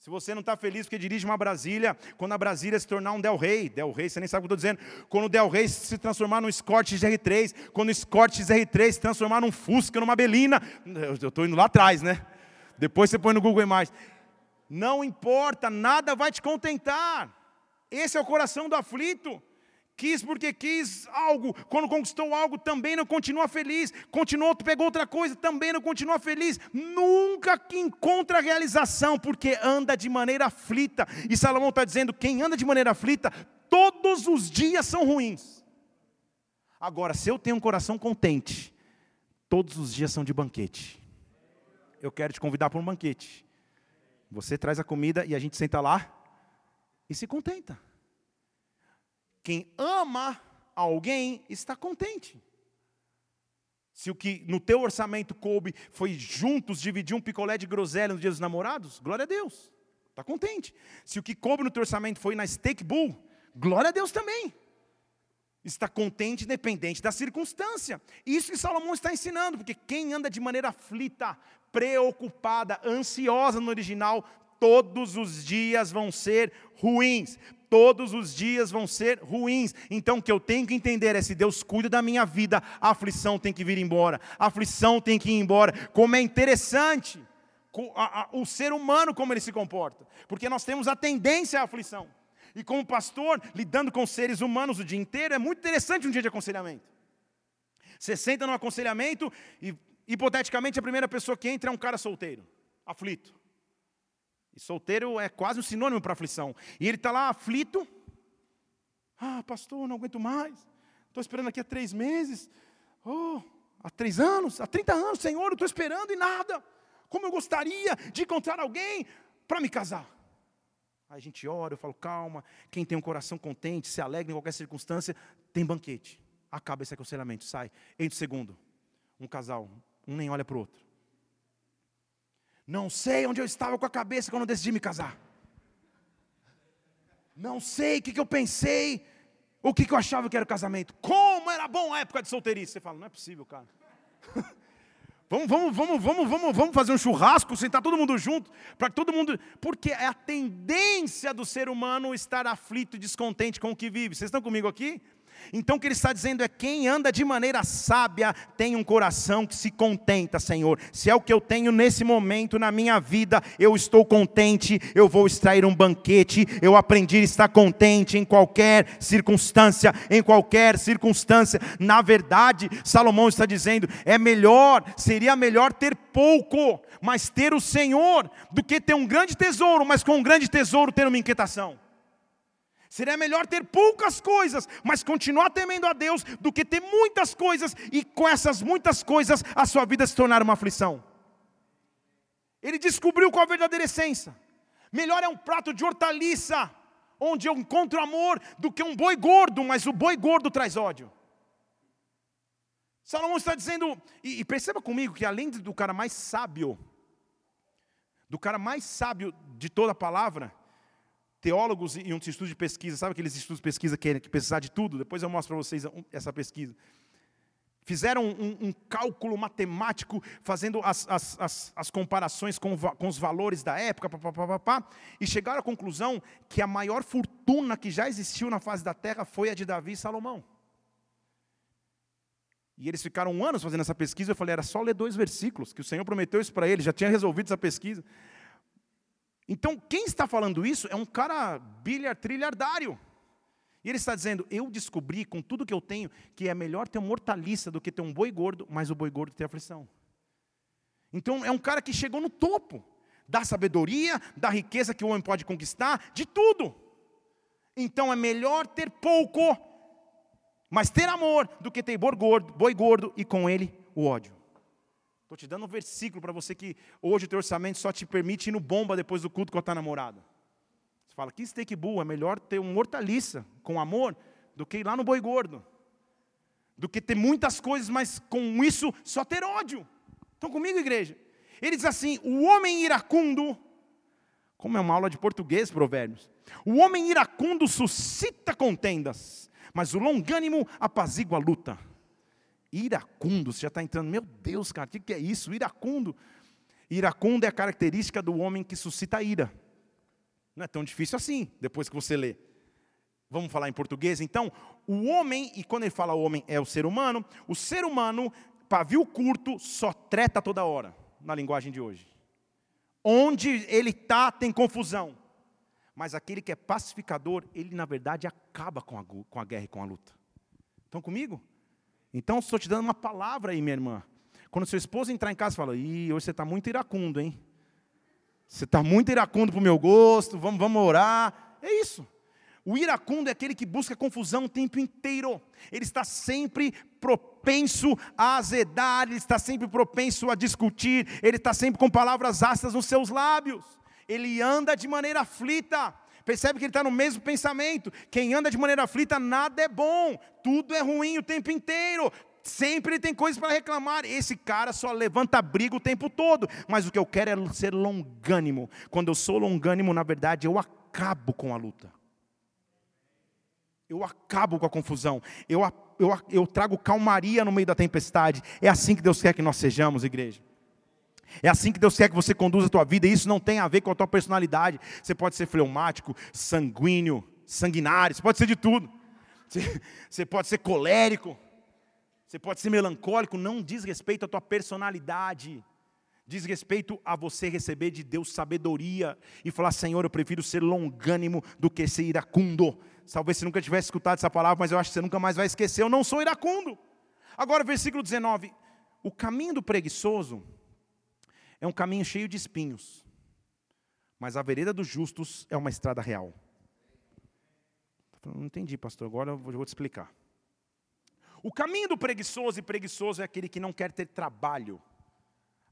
Se você não está feliz porque dirige uma Brasília, quando a Brasília se tornar um Del Rey, Del Rey, você nem sabe o que eu estou dizendo, quando o Del Rey se transformar num Escort XR3, quando o Escort XR3 se transformar num Fusca, numa Belina, eu estou indo lá atrás, né? Depois você põe no Google Imagens. Não importa, nada vai te contentar. Esse é o coração do aflito. Quis porque quis algo, quando conquistou algo também não continua feliz, continuou, pegou outra coisa, também não continua feliz, nunca que encontra realização, porque anda de maneira aflita. E Salomão está dizendo: quem anda de maneira aflita, todos os dias são ruins. Agora, se eu tenho um coração contente, todos os dias são de banquete. Eu quero te convidar para um banquete. Você traz a comida e a gente senta lá e se contenta. Quem ama alguém está contente. Se o que no teu orçamento coube foi juntos dividir um picolé de groselha no dia dos namorados, glória a Deus. Está contente. Se o que coube no teu orçamento foi na Steak Bull, glória a Deus também. Está contente independente da circunstância. Isso que Salomão está ensinando, porque quem anda de maneira aflita, preocupada, ansiosa no original, todos os dias vão ser ruins todos os dias vão ser ruins. Então o que eu tenho que entender é se Deus cuida da minha vida, a aflição tem que vir embora, a aflição tem que ir embora. Como é interessante o ser humano como ele se comporta, porque nós temos a tendência à aflição. E como pastor, lidando com seres humanos o dia inteiro, é muito interessante um dia de aconselhamento. Você senta no aconselhamento e, hipoteticamente, a primeira pessoa que entra é um cara solteiro, aflito. E solteiro é quase um sinônimo para aflição. E ele está lá aflito. Ah, pastor, não aguento mais. Estou esperando aqui há três meses. Oh, há três anos, há 30 anos, Senhor, eu estou esperando e nada. Como eu gostaria de encontrar alguém para me casar. Aí a gente ora, eu falo, calma. Quem tem um coração contente, se alegra em qualquer circunstância, tem banquete. Acaba esse aconselhamento, sai. Entre o segundo. Um casal, um nem olha para o outro. Não sei onde eu estava com a cabeça quando decidi me casar. Não sei o que, que eu pensei, o que, que eu achava que era o casamento. Como era bom a época de solteirice. Você fala, não é possível, cara. *laughs* vamos, vamos, vamos, vamos, vamos, vamos fazer um churrasco, sentar todo mundo junto, para que todo mundo. Porque é a tendência do ser humano estar aflito e descontente com o que vive. Vocês estão comigo aqui? Então o que ele está dizendo é: quem anda de maneira sábia tem um coração que se contenta, Senhor. Se é o que eu tenho nesse momento na minha vida, eu estou contente, eu vou extrair um banquete, eu aprendi a estar contente em qualquer circunstância, em qualquer circunstância. Na verdade, Salomão está dizendo: é melhor, seria melhor ter pouco, mas ter o Senhor, do que ter um grande tesouro, mas com um grande tesouro ter uma inquietação. Seria melhor ter poucas coisas, mas continuar temendo a Deus, do que ter muitas coisas e com essas muitas coisas a sua vida se tornar uma aflição. Ele descobriu qual a verdadeira essência. Melhor é um prato de hortaliça, onde eu encontro amor, do que um boi gordo, mas o boi gordo traz ódio. Salomão está dizendo, e, e perceba comigo que além do cara mais sábio, do cara mais sábio de toda a palavra, teólogos e um estudo de pesquisa, sabe aqueles estudos de pesquisa que, que precisar de tudo? Depois eu mostro para vocês essa pesquisa. Fizeram um, um cálculo matemático, fazendo as, as, as, as comparações com, com, os valores da época, pá, pá, pá, e chegaram à conclusão que a maior fortuna que já existiu na face da terra foi a de Davi e Salomão. E eles ficaram anos fazendo essa pesquisa. Eu falei, era só ler dois versículos, que o Senhor prometeu isso para eles, já tinha resolvido essa pesquisa. Então, quem está falando isso é um cara bilhar, trilhardário. E ele está dizendo: Eu descobri com tudo que eu tenho que é melhor ter um hortaliça do que ter um boi gordo, mas o boi gordo tem aflição. Então, é um cara que chegou no topo da sabedoria, da riqueza que o homem pode conquistar, de tudo. Então, é melhor ter pouco, mas ter amor, do que ter boi gordo, boi gordo e com ele o ódio. Estou te dando um versículo para você que hoje o teu orçamento só te permite ir no bomba depois do culto com a tua namorada. Você fala, que steak bull, é melhor ter um hortaliça com amor do que ir lá no boi gordo. Do que ter muitas coisas, mas com isso só ter ódio. Estão comigo, igreja? Ele diz assim: o homem iracundo, como é uma aula de português, provérbios. O homem iracundo suscita contendas, mas o longânimo apazigua a luta. Iracundo, você já está entrando, meu Deus, cara, o que é isso? Iracundo. Iracundo é a característica do homem que suscita ira. Não é tão difícil assim, depois que você lê. Vamos falar em português? Então, o homem, e quando ele fala homem é o ser humano, o ser humano, pavio curto, só treta toda hora, na linguagem de hoje. Onde ele está, tem confusão. Mas aquele que é pacificador, ele na verdade acaba com a, com a guerra e com a luta. Estão comigo? Então, estou te dando uma palavra aí, minha irmã. Quando seu esposo entrar em casa e fala, ih, hoje você está muito iracundo, hein? Você está muito iracundo para o meu gosto, vamos, vamos orar. É isso. O iracundo é aquele que busca confusão o tempo inteiro. Ele está sempre propenso a azedar, ele está sempre propenso a discutir, ele está sempre com palavras ácidas nos seus lábios. Ele anda de maneira aflita. Percebe que ele está no mesmo pensamento. Quem anda de maneira aflita, nada é bom, tudo é ruim o tempo inteiro. Sempre ele tem coisas para reclamar. Esse cara só levanta briga o tempo todo. Mas o que eu quero é ser longânimo. Quando eu sou longânimo, na verdade, eu acabo com a luta. Eu acabo com a confusão. Eu, eu, eu trago calmaria no meio da tempestade. É assim que Deus quer que nós sejamos, igreja. É assim que Deus quer que você conduza a tua vida, e isso não tem a ver com a tua personalidade. Você pode ser fleumático, sanguíneo, sanguinário, você pode ser de tudo. Você, você pode ser colérico, você pode ser melancólico, não diz respeito à tua personalidade. Diz respeito a você receber de Deus sabedoria e falar: Senhor, eu prefiro ser longânimo do que ser iracundo. Talvez você nunca tivesse escutado essa palavra, mas eu acho que você nunca mais vai esquecer. Eu não sou iracundo. Agora, versículo 19: O caminho do preguiçoso é um caminho cheio de espinhos, mas a vereda dos justos é uma estrada real. Não entendi, pastor, agora eu vou te explicar. O caminho do preguiçoso e preguiçoso é aquele que não quer ter trabalho,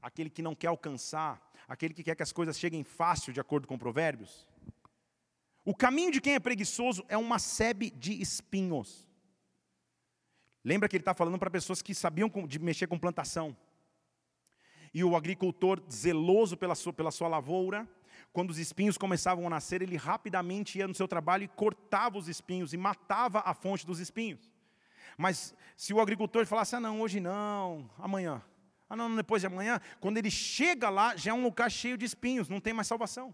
aquele que não quer alcançar, aquele que quer que as coisas cheguem fácil, de acordo com Provérbios. O caminho de quem é preguiçoso é uma sebe de espinhos. Lembra que ele está falando para pessoas que sabiam de mexer com plantação e o agricultor zeloso pela sua, pela sua lavoura, quando os espinhos começavam a nascer, ele rapidamente ia no seu trabalho e cortava os espinhos e matava a fonte dos espinhos. Mas se o agricultor falasse, ah não, hoje não, amanhã, ah não, depois de amanhã, quando ele chega lá, já é um lugar cheio de espinhos, não tem mais salvação.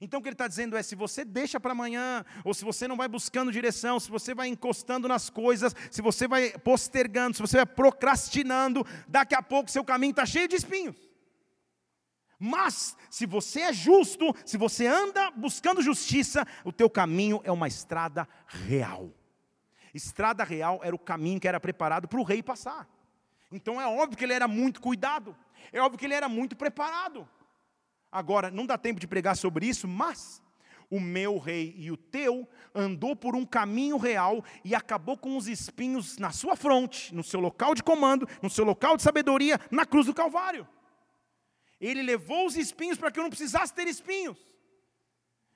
Então o que ele está dizendo é: se você deixa para amanhã, ou se você não vai buscando direção, se você vai encostando nas coisas, se você vai postergando, se você vai procrastinando, daqui a pouco seu caminho está cheio de espinhos. Mas, se você é justo, se você anda buscando justiça, o teu caminho é uma estrada real. Estrada real era o caminho que era preparado para o rei passar. Então é óbvio que ele era muito cuidado, é óbvio que ele era muito preparado. Agora, não dá tempo de pregar sobre isso, mas o meu rei e o teu andou por um caminho real e acabou com os espinhos na sua fronte, no seu local de comando, no seu local de sabedoria, na cruz do Calvário. Ele levou os espinhos para que eu não precisasse ter espinhos.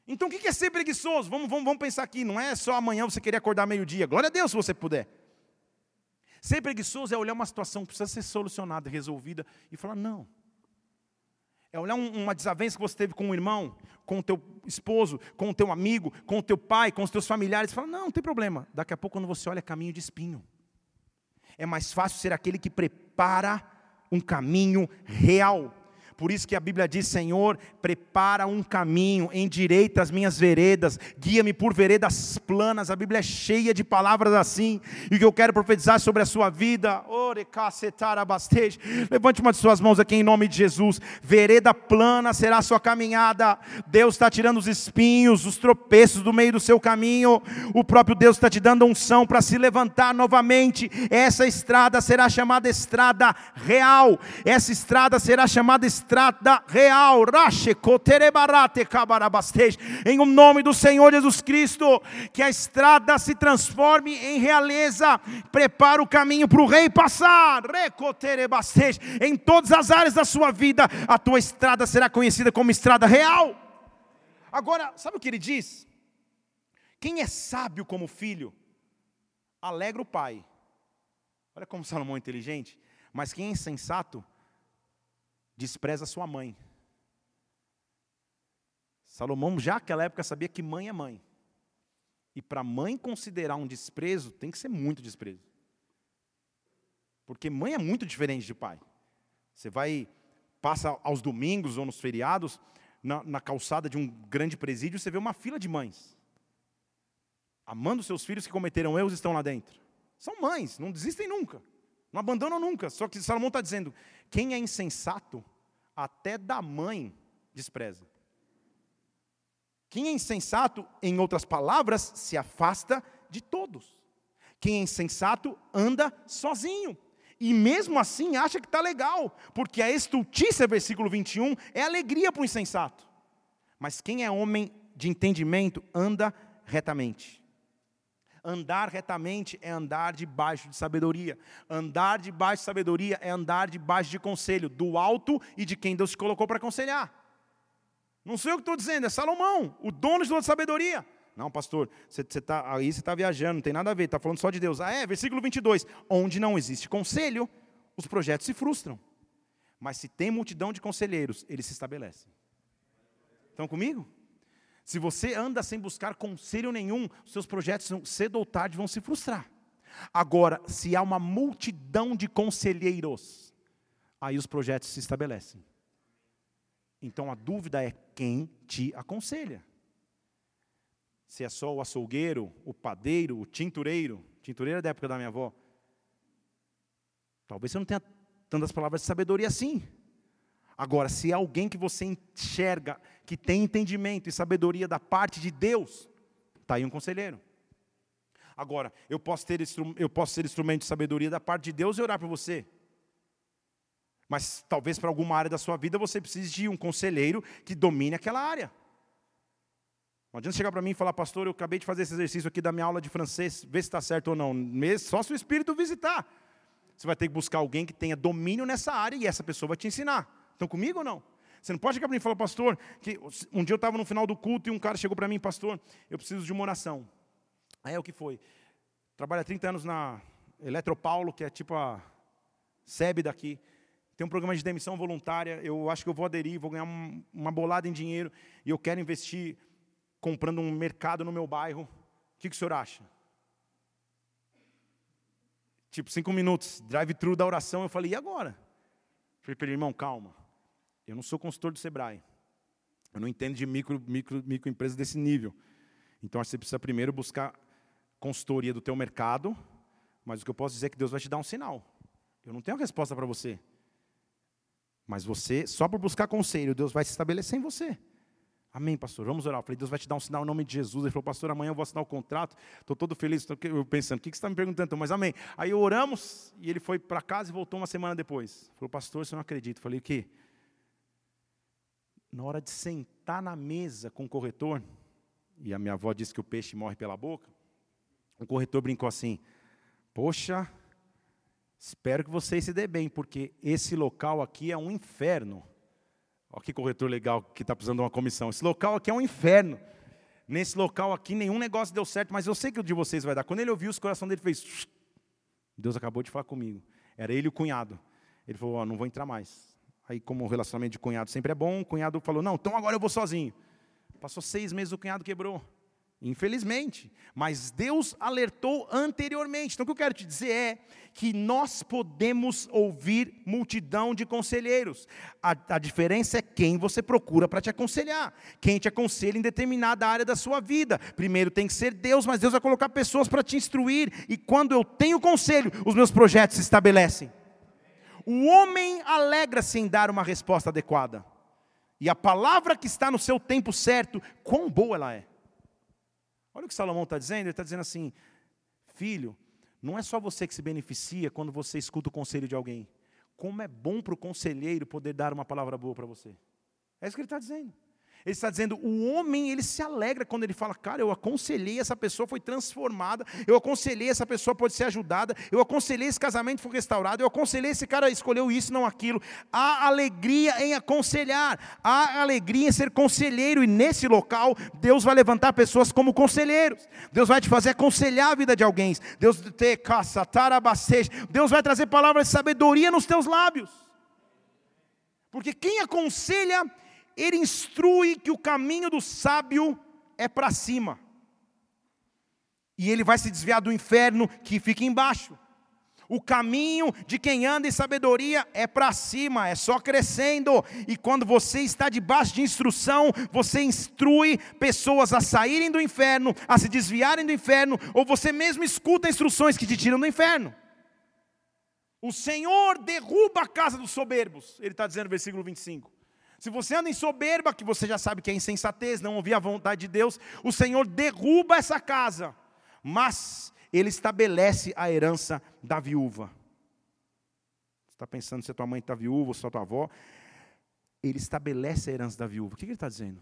Então o que é ser preguiçoso? Vamos, vamos, vamos pensar aqui, não é só amanhã você querer acordar meio-dia. Glória a Deus se você puder. Ser preguiçoso é olhar uma situação que precisa ser solucionada, resolvida, e falar, não. É olhar uma desavença que você teve com um irmão, com o teu esposo, com o teu amigo, com o teu pai, com os teus familiares. Fala, não, não tem problema. Daqui a pouco, quando você olha, é caminho de espinho. É mais fácil ser aquele que prepara um caminho real. Por isso que a Bíblia diz: Senhor, prepara um caminho, endireita as minhas veredas, guia-me por veredas planas. A Bíblia é cheia de palavras assim. E o que eu quero profetizar sobre a sua vida, levante uma de suas mãos aqui em nome de Jesus. Vereda plana será a sua caminhada. Deus está tirando os espinhos, os tropeços do meio do seu caminho. O próprio Deus está te dando unção para se levantar novamente. Essa estrada será chamada estrada real. Essa estrada será chamada estrada estrada real, em o nome do Senhor Jesus Cristo, que a estrada se transforme em realeza, prepara o caminho para o rei passar, em todas as áreas da sua vida, a tua estrada será conhecida como estrada real. Agora, sabe o que ele diz? Quem é sábio como filho, alegra o pai. Olha como Salomão é inteligente. Mas quem é insensato, despreza sua mãe. Salomão já naquela época sabia que mãe é mãe. E para mãe considerar um desprezo, tem que ser muito desprezo. Porque mãe é muito diferente de pai. Você vai, passa aos domingos ou nos feriados, na, na calçada de um grande presídio, você vê uma fila de mães. Amando seus filhos que cometeram erros estão lá dentro. São mães, não desistem nunca. Não abandonam nunca. Só que Salomão está dizendo: quem é insensato, até da mãe despreza. Quem é insensato, em outras palavras, se afasta de todos. Quem é insensato anda sozinho. E mesmo assim acha que está legal, porque a estultícia, versículo 21, é alegria para o insensato. Mas quem é homem de entendimento anda retamente. Andar retamente é andar debaixo de sabedoria. Andar debaixo de sabedoria é andar debaixo de conselho, do alto e de quem Deus colocou para aconselhar. Não sou eu que estou dizendo, é Salomão, o dono de toda sabedoria. Não, pastor, você, você tá, aí você está viajando, não tem nada a ver, está falando só de Deus. Ah, é, versículo 22. Onde não existe conselho, os projetos se frustram. Mas se tem multidão de conselheiros, eles se estabelecem. Estão comigo? Se você anda sem buscar conselho nenhum, seus projetos cedo ou tarde vão se frustrar. Agora, se há uma multidão de conselheiros, aí os projetos se estabelecem. Então a dúvida é quem te aconselha. Se é só o açougueiro, o padeiro, o tintureiro, tintureiro é da época da minha avó. Talvez você não tenha tantas palavras de sabedoria assim. Agora, se é alguém que você enxerga, que tem entendimento e sabedoria da parte de Deus, está aí um conselheiro. Agora, eu posso, ter, eu posso ser instrumento de sabedoria da parte de Deus e orar por você. Mas talvez para alguma área da sua vida você precise de um conselheiro que domine aquela área. Não adianta chegar para mim e falar, pastor, eu acabei de fazer esse exercício aqui da minha aula de francês, ver se está certo ou não. Só se o Espírito visitar. Você vai ter que buscar alguém que tenha domínio nessa área e essa pessoa vai te ensinar. Estão comigo ou não? Você não pode chegar para mim e falar, pastor, que um dia eu estava no final do culto e um cara chegou para mim, pastor, eu preciso de uma oração. Aí é o que foi? Trabalha 30 anos na Eletropaulo, que é tipo a SEB daqui. Tem um programa de demissão voluntária, eu acho que eu vou aderir, vou ganhar uma bolada em dinheiro e eu quero investir comprando um mercado no meu bairro. O que, que o senhor acha? Tipo, cinco minutos, drive-thru da oração, eu falei, e agora? Falei para ele, irmão, calma. Eu não sou consultor do Sebrae. Eu não entendo de micro, micro, microempresas desse nível. Então, você precisa primeiro buscar consultoria do teu mercado, mas o que eu posso dizer é que Deus vai te dar um sinal. Eu não tenho a resposta para você. Mas você, só por buscar conselho, Deus vai se estabelecer em você. Amém, pastor. Vamos orar. Eu falei, Deus vai te dar um sinal em nome de Jesus. Ele falou, pastor, amanhã eu vou assinar o contrato. Estou todo feliz. Estou pensando, o que você está me perguntando? Mas amém. Aí oramos e ele foi para casa e voltou uma semana depois. Falou, pastor, você não acredita. Eu falei, o quê? Na hora de sentar na mesa com o corretor, e a minha avó disse que o peixe morre pela boca, o corretor brincou assim: Poxa, espero que você se dê bem, porque esse local aqui é um inferno. Olha que corretor legal que está precisando de uma comissão. Esse local aqui é um inferno. Nesse local aqui nenhum negócio deu certo, mas eu sei que o de vocês vai dar. Quando ele ouviu, o coração dele fez. Deus acabou de falar comigo. Era ele e o cunhado. Ele falou: oh, não vou entrar mais. Aí, como o relacionamento de cunhado sempre é bom, o cunhado falou: não, então agora eu vou sozinho. Passou seis meses, o cunhado quebrou. Infelizmente. Mas Deus alertou anteriormente. Então o que eu quero te dizer é que nós podemos ouvir multidão de conselheiros. A, a diferença é quem você procura para te aconselhar. Quem te aconselha em determinada área da sua vida. Primeiro tem que ser Deus, mas Deus vai colocar pessoas para te instruir. E quando eu tenho conselho, os meus projetos se estabelecem. O homem alegra-se em dar uma resposta adequada. E a palavra que está no seu tempo certo, quão boa ela é. Olha o que Salomão está dizendo, ele está dizendo assim: filho, não é só você que se beneficia quando você escuta o conselho de alguém. Como é bom para o conselheiro poder dar uma palavra boa para você. É isso que ele está dizendo. Ele está dizendo, o homem, ele se alegra quando ele fala, cara, eu aconselhei, essa pessoa foi transformada, eu aconselhei, essa pessoa pode ser ajudada, eu aconselhei, esse casamento foi restaurado, eu aconselhei, esse cara escolheu isso, não aquilo. Há alegria em aconselhar, há alegria em ser conselheiro, e nesse local, Deus vai levantar pessoas como conselheiros, Deus vai te fazer aconselhar a vida de alguém, Deus te caça, Deus vai trazer palavras de sabedoria nos teus lábios, porque quem aconselha, ele instrui que o caminho do sábio é para cima. E ele vai se desviar do inferno que fica embaixo. O caminho de quem anda em sabedoria é para cima, é só crescendo. E quando você está debaixo de instrução, você instrui pessoas a saírem do inferno, a se desviarem do inferno, ou você mesmo escuta instruções que te tiram do inferno. O Senhor derruba a casa dos soberbos, ele está dizendo no versículo 25. Se você anda em soberba, que você já sabe que é insensatez, não ouvir a vontade de Deus, o Senhor derruba essa casa, mas Ele estabelece a herança da viúva. Você está pensando se a tua mãe está viúva ou se a tua avó? Ele estabelece a herança da viúva. O que ele está dizendo?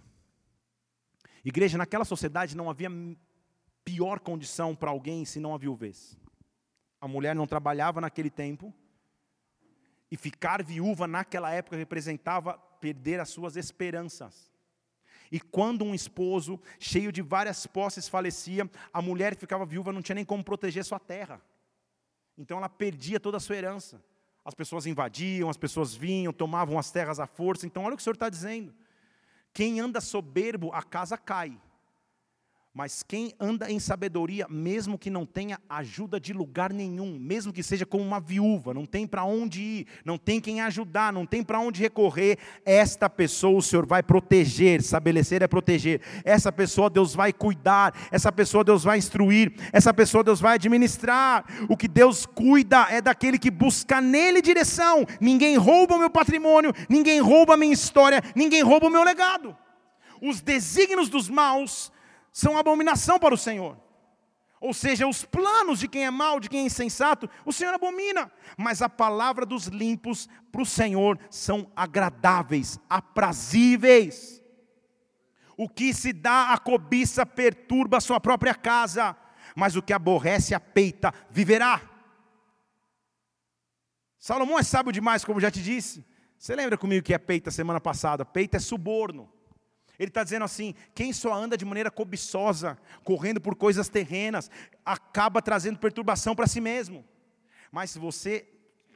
Igreja, naquela sociedade não havia pior condição para alguém senão a viuvez. A mulher não trabalhava naquele tempo, e ficar viúva naquela época representava perder as suas esperanças. E quando um esposo, cheio de várias posses, falecia, a mulher ficava viúva não tinha nem como proteger sua terra. Então ela perdia toda a sua herança. As pessoas invadiam, as pessoas vinham, tomavam as terras à força. Então, olha o que o Senhor está dizendo. Quem anda soberbo, a casa cai. Mas quem anda em sabedoria, mesmo que não tenha ajuda de lugar nenhum, mesmo que seja como uma viúva, não tem para onde ir, não tem quem ajudar, não tem para onde recorrer, esta pessoa o Senhor vai proteger, estabelecer é proteger. Essa pessoa Deus vai cuidar, essa pessoa Deus vai instruir, essa pessoa Deus vai administrar. O que Deus cuida é daquele que busca nele direção. Ninguém rouba o meu patrimônio, ninguém rouba a minha história, ninguém rouba o meu legado. Os desígnios dos maus são abominação para o Senhor. Ou seja, os planos de quem é mau, de quem é insensato, o Senhor abomina. Mas a palavra dos limpos para o Senhor são agradáveis, aprazíveis. O que se dá à cobiça perturba a sua própria casa, mas o que aborrece a peita viverá. Salomão é sábio demais, como já te disse. Você lembra comigo que é peita semana passada? Peita é suborno. Ele está dizendo assim: quem só anda de maneira cobiçosa, correndo por coisas terrenas, acaba trazendo perturbação para si mesmo. Mas se você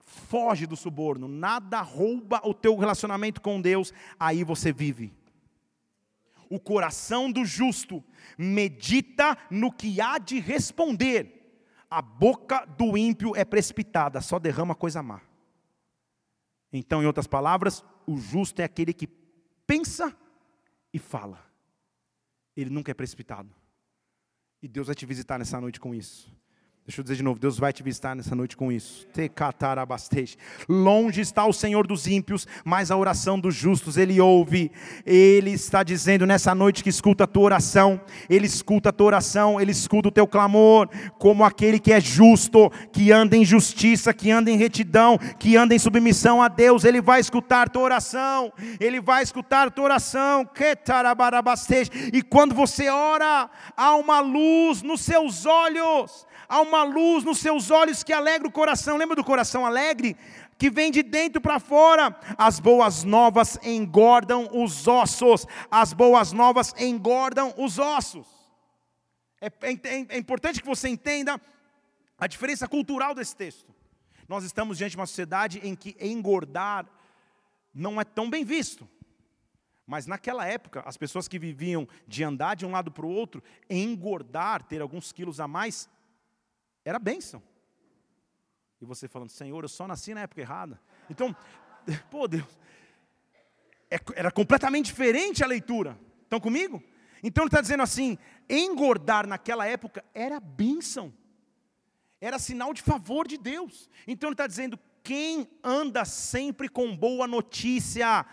foge do suborno, nada rouba o teu relacionamento com Deus, aí você vive. O coração do justo medita no que há de responder. A boca do ímpio é precipitada, só derrama coisa má. Então, em outras palavras, o justo é aquele que pensa e fala. Ele nunca é precipitado. E Deus vai te visitar nessa noite com isso. Deixa eu dizer de novo, Deus vai te visitar nessa noite com isso. Longe está o Senhor dos ímpios, mas a oração dos justos ele ouve. Ele está dizendo nessa noite que escuta a tua oração, ele escuta a tua oração, ele escuta o teu clamor, como aquele que é justo, que anda em justiça, que anda em retidão, que anda em submissão a Deus, ele vai escutar a tua oração. Ele vai escutar a tua oração. E quando você ora, há uma luz nos seus olhos há uma luz nos seus olhos que alegra o coração. Lembra do coração alegre? Que vem de dentro para fora. As boas novas engordam os ossos. As boas novas engordam os ossos. É, é, é importante que você entenda a diferença cultural desse texto. Nós estamos diante de uma sociedade em que engordar não é tão bem visto. Mas naquela época, as pessoas que viviam de andar de um lado para o outro, engordar, ter alguns quilos a mais, era bênção. E você falando, Senhor, eu só nasci na época errada. Então, *laughs* pô, Deus, é, era completamente diferente a leitura. Estão comigo? Então ele está dizendo assim: engordar naquela época era bênção, era sinal de favor de Deus. Então ele está dizendo: quem anda sempre com boa notícia,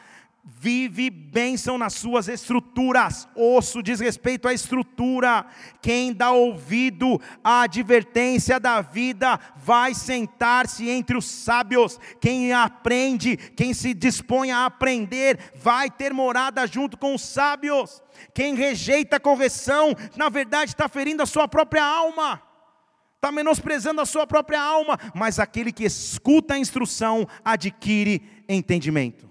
vive bênção nas suas estruturas. Osso diz respeito à estrutura. Quem dá ouvido à advertência da vida vai sentar-se entre os sábios. Quem aprende, quem se dispõe a aprender, vai ter morada junto com os sábios. Quem rejeita a correção, na verdade está ferindo a sua própria alma. Está menosprezando a sua própria alma, mas aquele que escuta a instrução adquire entendimento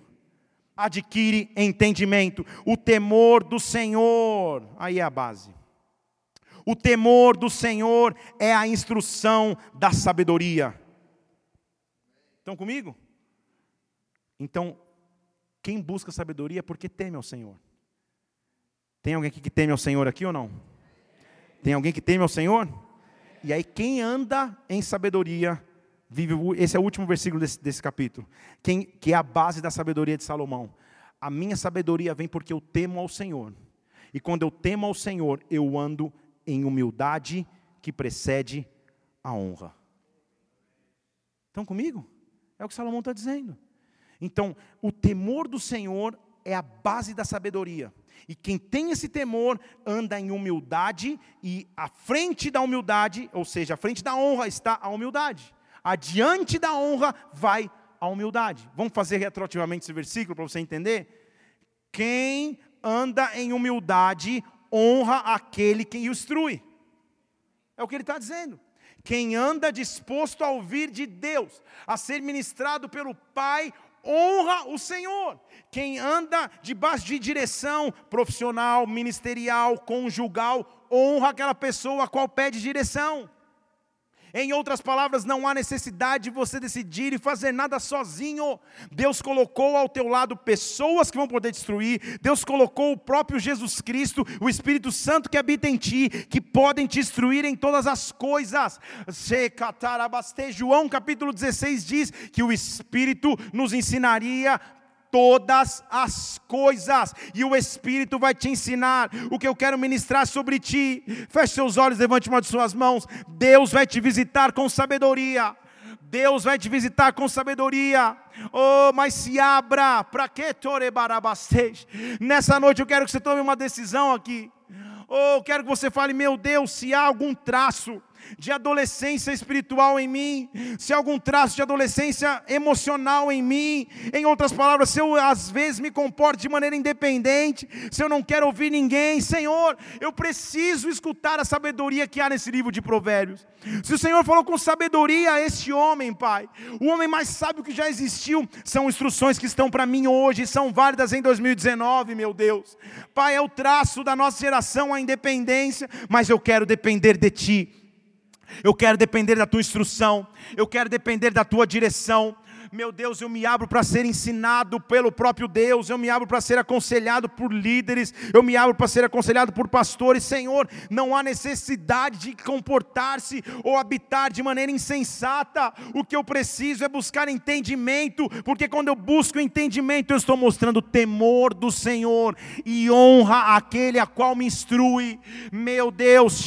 adquire entendimento. O temor do Senhor, aí é a base. O temor do Senhor é a instrução da sabedoria. Estão comigo? Então, quem busca sabedoria é porque teme ao Senhor. Tem alguém aqui que teme ao Senhor aqui ou não? Tem alguém que teme ao Senhor? E aí, quem anda em sabedoria vive, esse é o último versículo desse, desse capítulo, quem, que é a base da sabedoria de Salomão. A minha sabedoria vem porque eu temo ao Senhor. E quando eu temo ao Senhor, eu ando em humildade que precede a honra. Estão comigo? É o que Salomão está dizendo. Então, o temor do Senhor é a base da sabedoria. E quem tem esse temor anda em humildade, e à frente da humildade, ou seja, à frente da honra está a humildade adiante da honra vai a humildade. Vamos fazer retroativamente esse versículo para você entender? Quem anda em humildade honra aquele que instrui. É o que ele está dizendo. Quem anda disposto a ouvir de Deus, a ser ministrado pelo Pai, honra o Senhor. Quem anda debaixo de direção profissional, ministerial, conjugal, honra aquela pessoa a qual pede direção. Em outras palavras, não há necessidade de você decidir e fazer nada sozinho. Deus colocou ao teu lado pessoas que vão poder destruir. Deus colocou o próprio Jesus Cristo, o Espírito Santo que habita em ti, que podem te destruir em todas as coisas. João capítulo 16 diz que o Espírito nos ensinaria todas as coisas, e o Espírito vai te ensinar o que eu quero ministrar sobre ti. Feche seus olhos, levante uma de suas mãos. Deus vai te visitar com sabedoria. Deus vai te visitar com sabedoria. Oh, mas se abra, para que torebarabastej? Nessa noite eu quero que você tome uma decisão aqui. Oh, quero que você fale, meu Deus, se há algum traço de adolescência espiritual em mim, se há algum traço de adolescência emocional em mim, em outras palavras, se eu às vezes me comporto de maneira independente, se eu não quero ouvir ninguém, Senhor, eu preciso escutar a sabedoria que há nesse livro de Provérbios. Se o Senhor falou com sabedoria a este homem, Pai, o homem mais sábio que já existiu, são instruções que estão para mim hoje, são válidas em 2019, meu Deus. Pai, é o traço da nossa geração a independência, mas eu quero depender de Ti. Eu quero depender da tua instrução, eu quero depender da tua direção. Meu Deus, eu me abro para ser ensinado pelo próprio Deus, eu me abro para ser aconselhado por líderes, eu me abro para ser aconselhado por pastores. Senhor, não há necessidade de comportar-se ou habitar de maneira insensata. O que eu preciso é buscar entendimento, porque quando eu busco entendimento, eu estou mostrando temor do Senhor e honra aquele a qual me instrui. Meu Deus,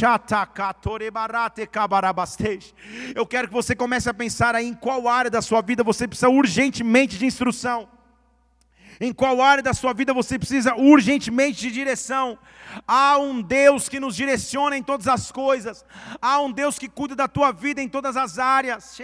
eu quero que você comece a pensar aí em qual área da sua vida você precisa urgentemente de instrução. Em qual área da sua vida você precisa urgentemente de direção? Há um Deus que nos direciona em todas as coisas. Há um Deus que cuida da tua vida em todas as áreas.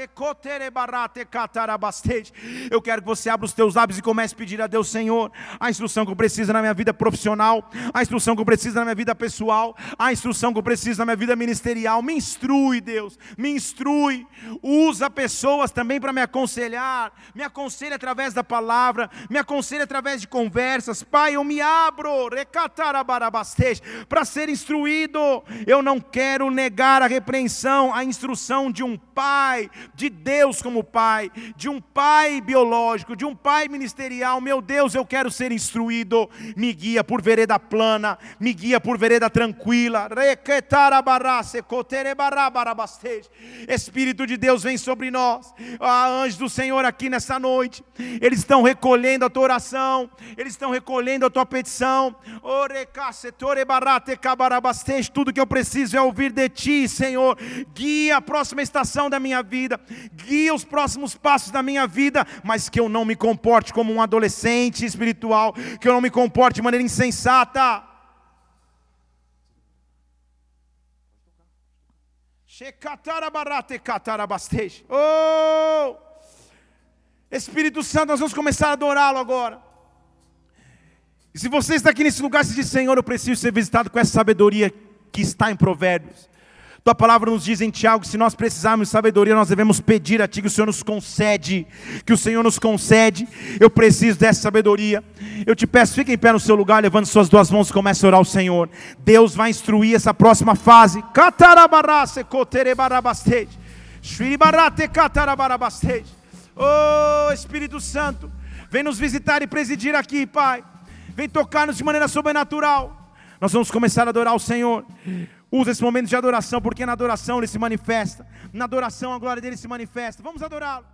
Eu quero que você abra os teus lábios e comece a pedir a Deus, Senhor, a instrução que eu preciso na minha vida profissional, a instrução que eu preciso na minha vida pessoal, a instrução que eu preciso na minha vida ministerial. Me instrui, Deus, me instrui. Usa pessoas também para me aconselhar. Me aconselhe através da palavra, me aconselhe através de conversas. Pai, eu me abro. Recatarabarabastej para ser instruído. Eu não quero negar a repreensão, a instrução de um pai, de Deus como pai, de um pai biológico, de um pai ministerial. Meu Deus, eu quero ser instruído. Me guia por vereda plana, me guia por vereda tranquila. Espírito de Deus vem sobre nós. Ah, anjos do Senhor aqui nessa noite, eles estão recolhendo a tua oração, eles estão recolhendo a tua petição. Tudo que eu preciso é ouvir de Ti, Senhor. Guia a próxima estação da minha vida, guia os próximos passos da minha vida, mas que eu não me comporte como um adolescente espiritual, que eu não me comporte de maneira insensata. Oh! Espírito Santo, nós vamos começar a adorá-lo agora. E se você está aqui nesse lugar e diz, Senhor, eu preciso ser visitado com essa sabedoria que está em Provérbios. Tua palavra nos diz em Tiago que se nós precisarmos de sabedoria, nós devemos pedir a Ti que o Senhor nos concede, que o Senhor nos concede. Eu preciso dessa sabedoria. Eu te peço, fique em pé no seu lugar, levando suas duas mãos e comece a orar ao Senhor. Deus vai instruir essa próxima fase. Oh Espírito Santo, vem nos visitar e presidir aqui, Pai vem tocar-nos de maneira sobrenatural. Nós vamos começar a adorar o Senhor. Usa esse momento de adoração, porque na adoração ele se manifesta. Na adoração a glória dele se manifesta. Vamos adorá-lo.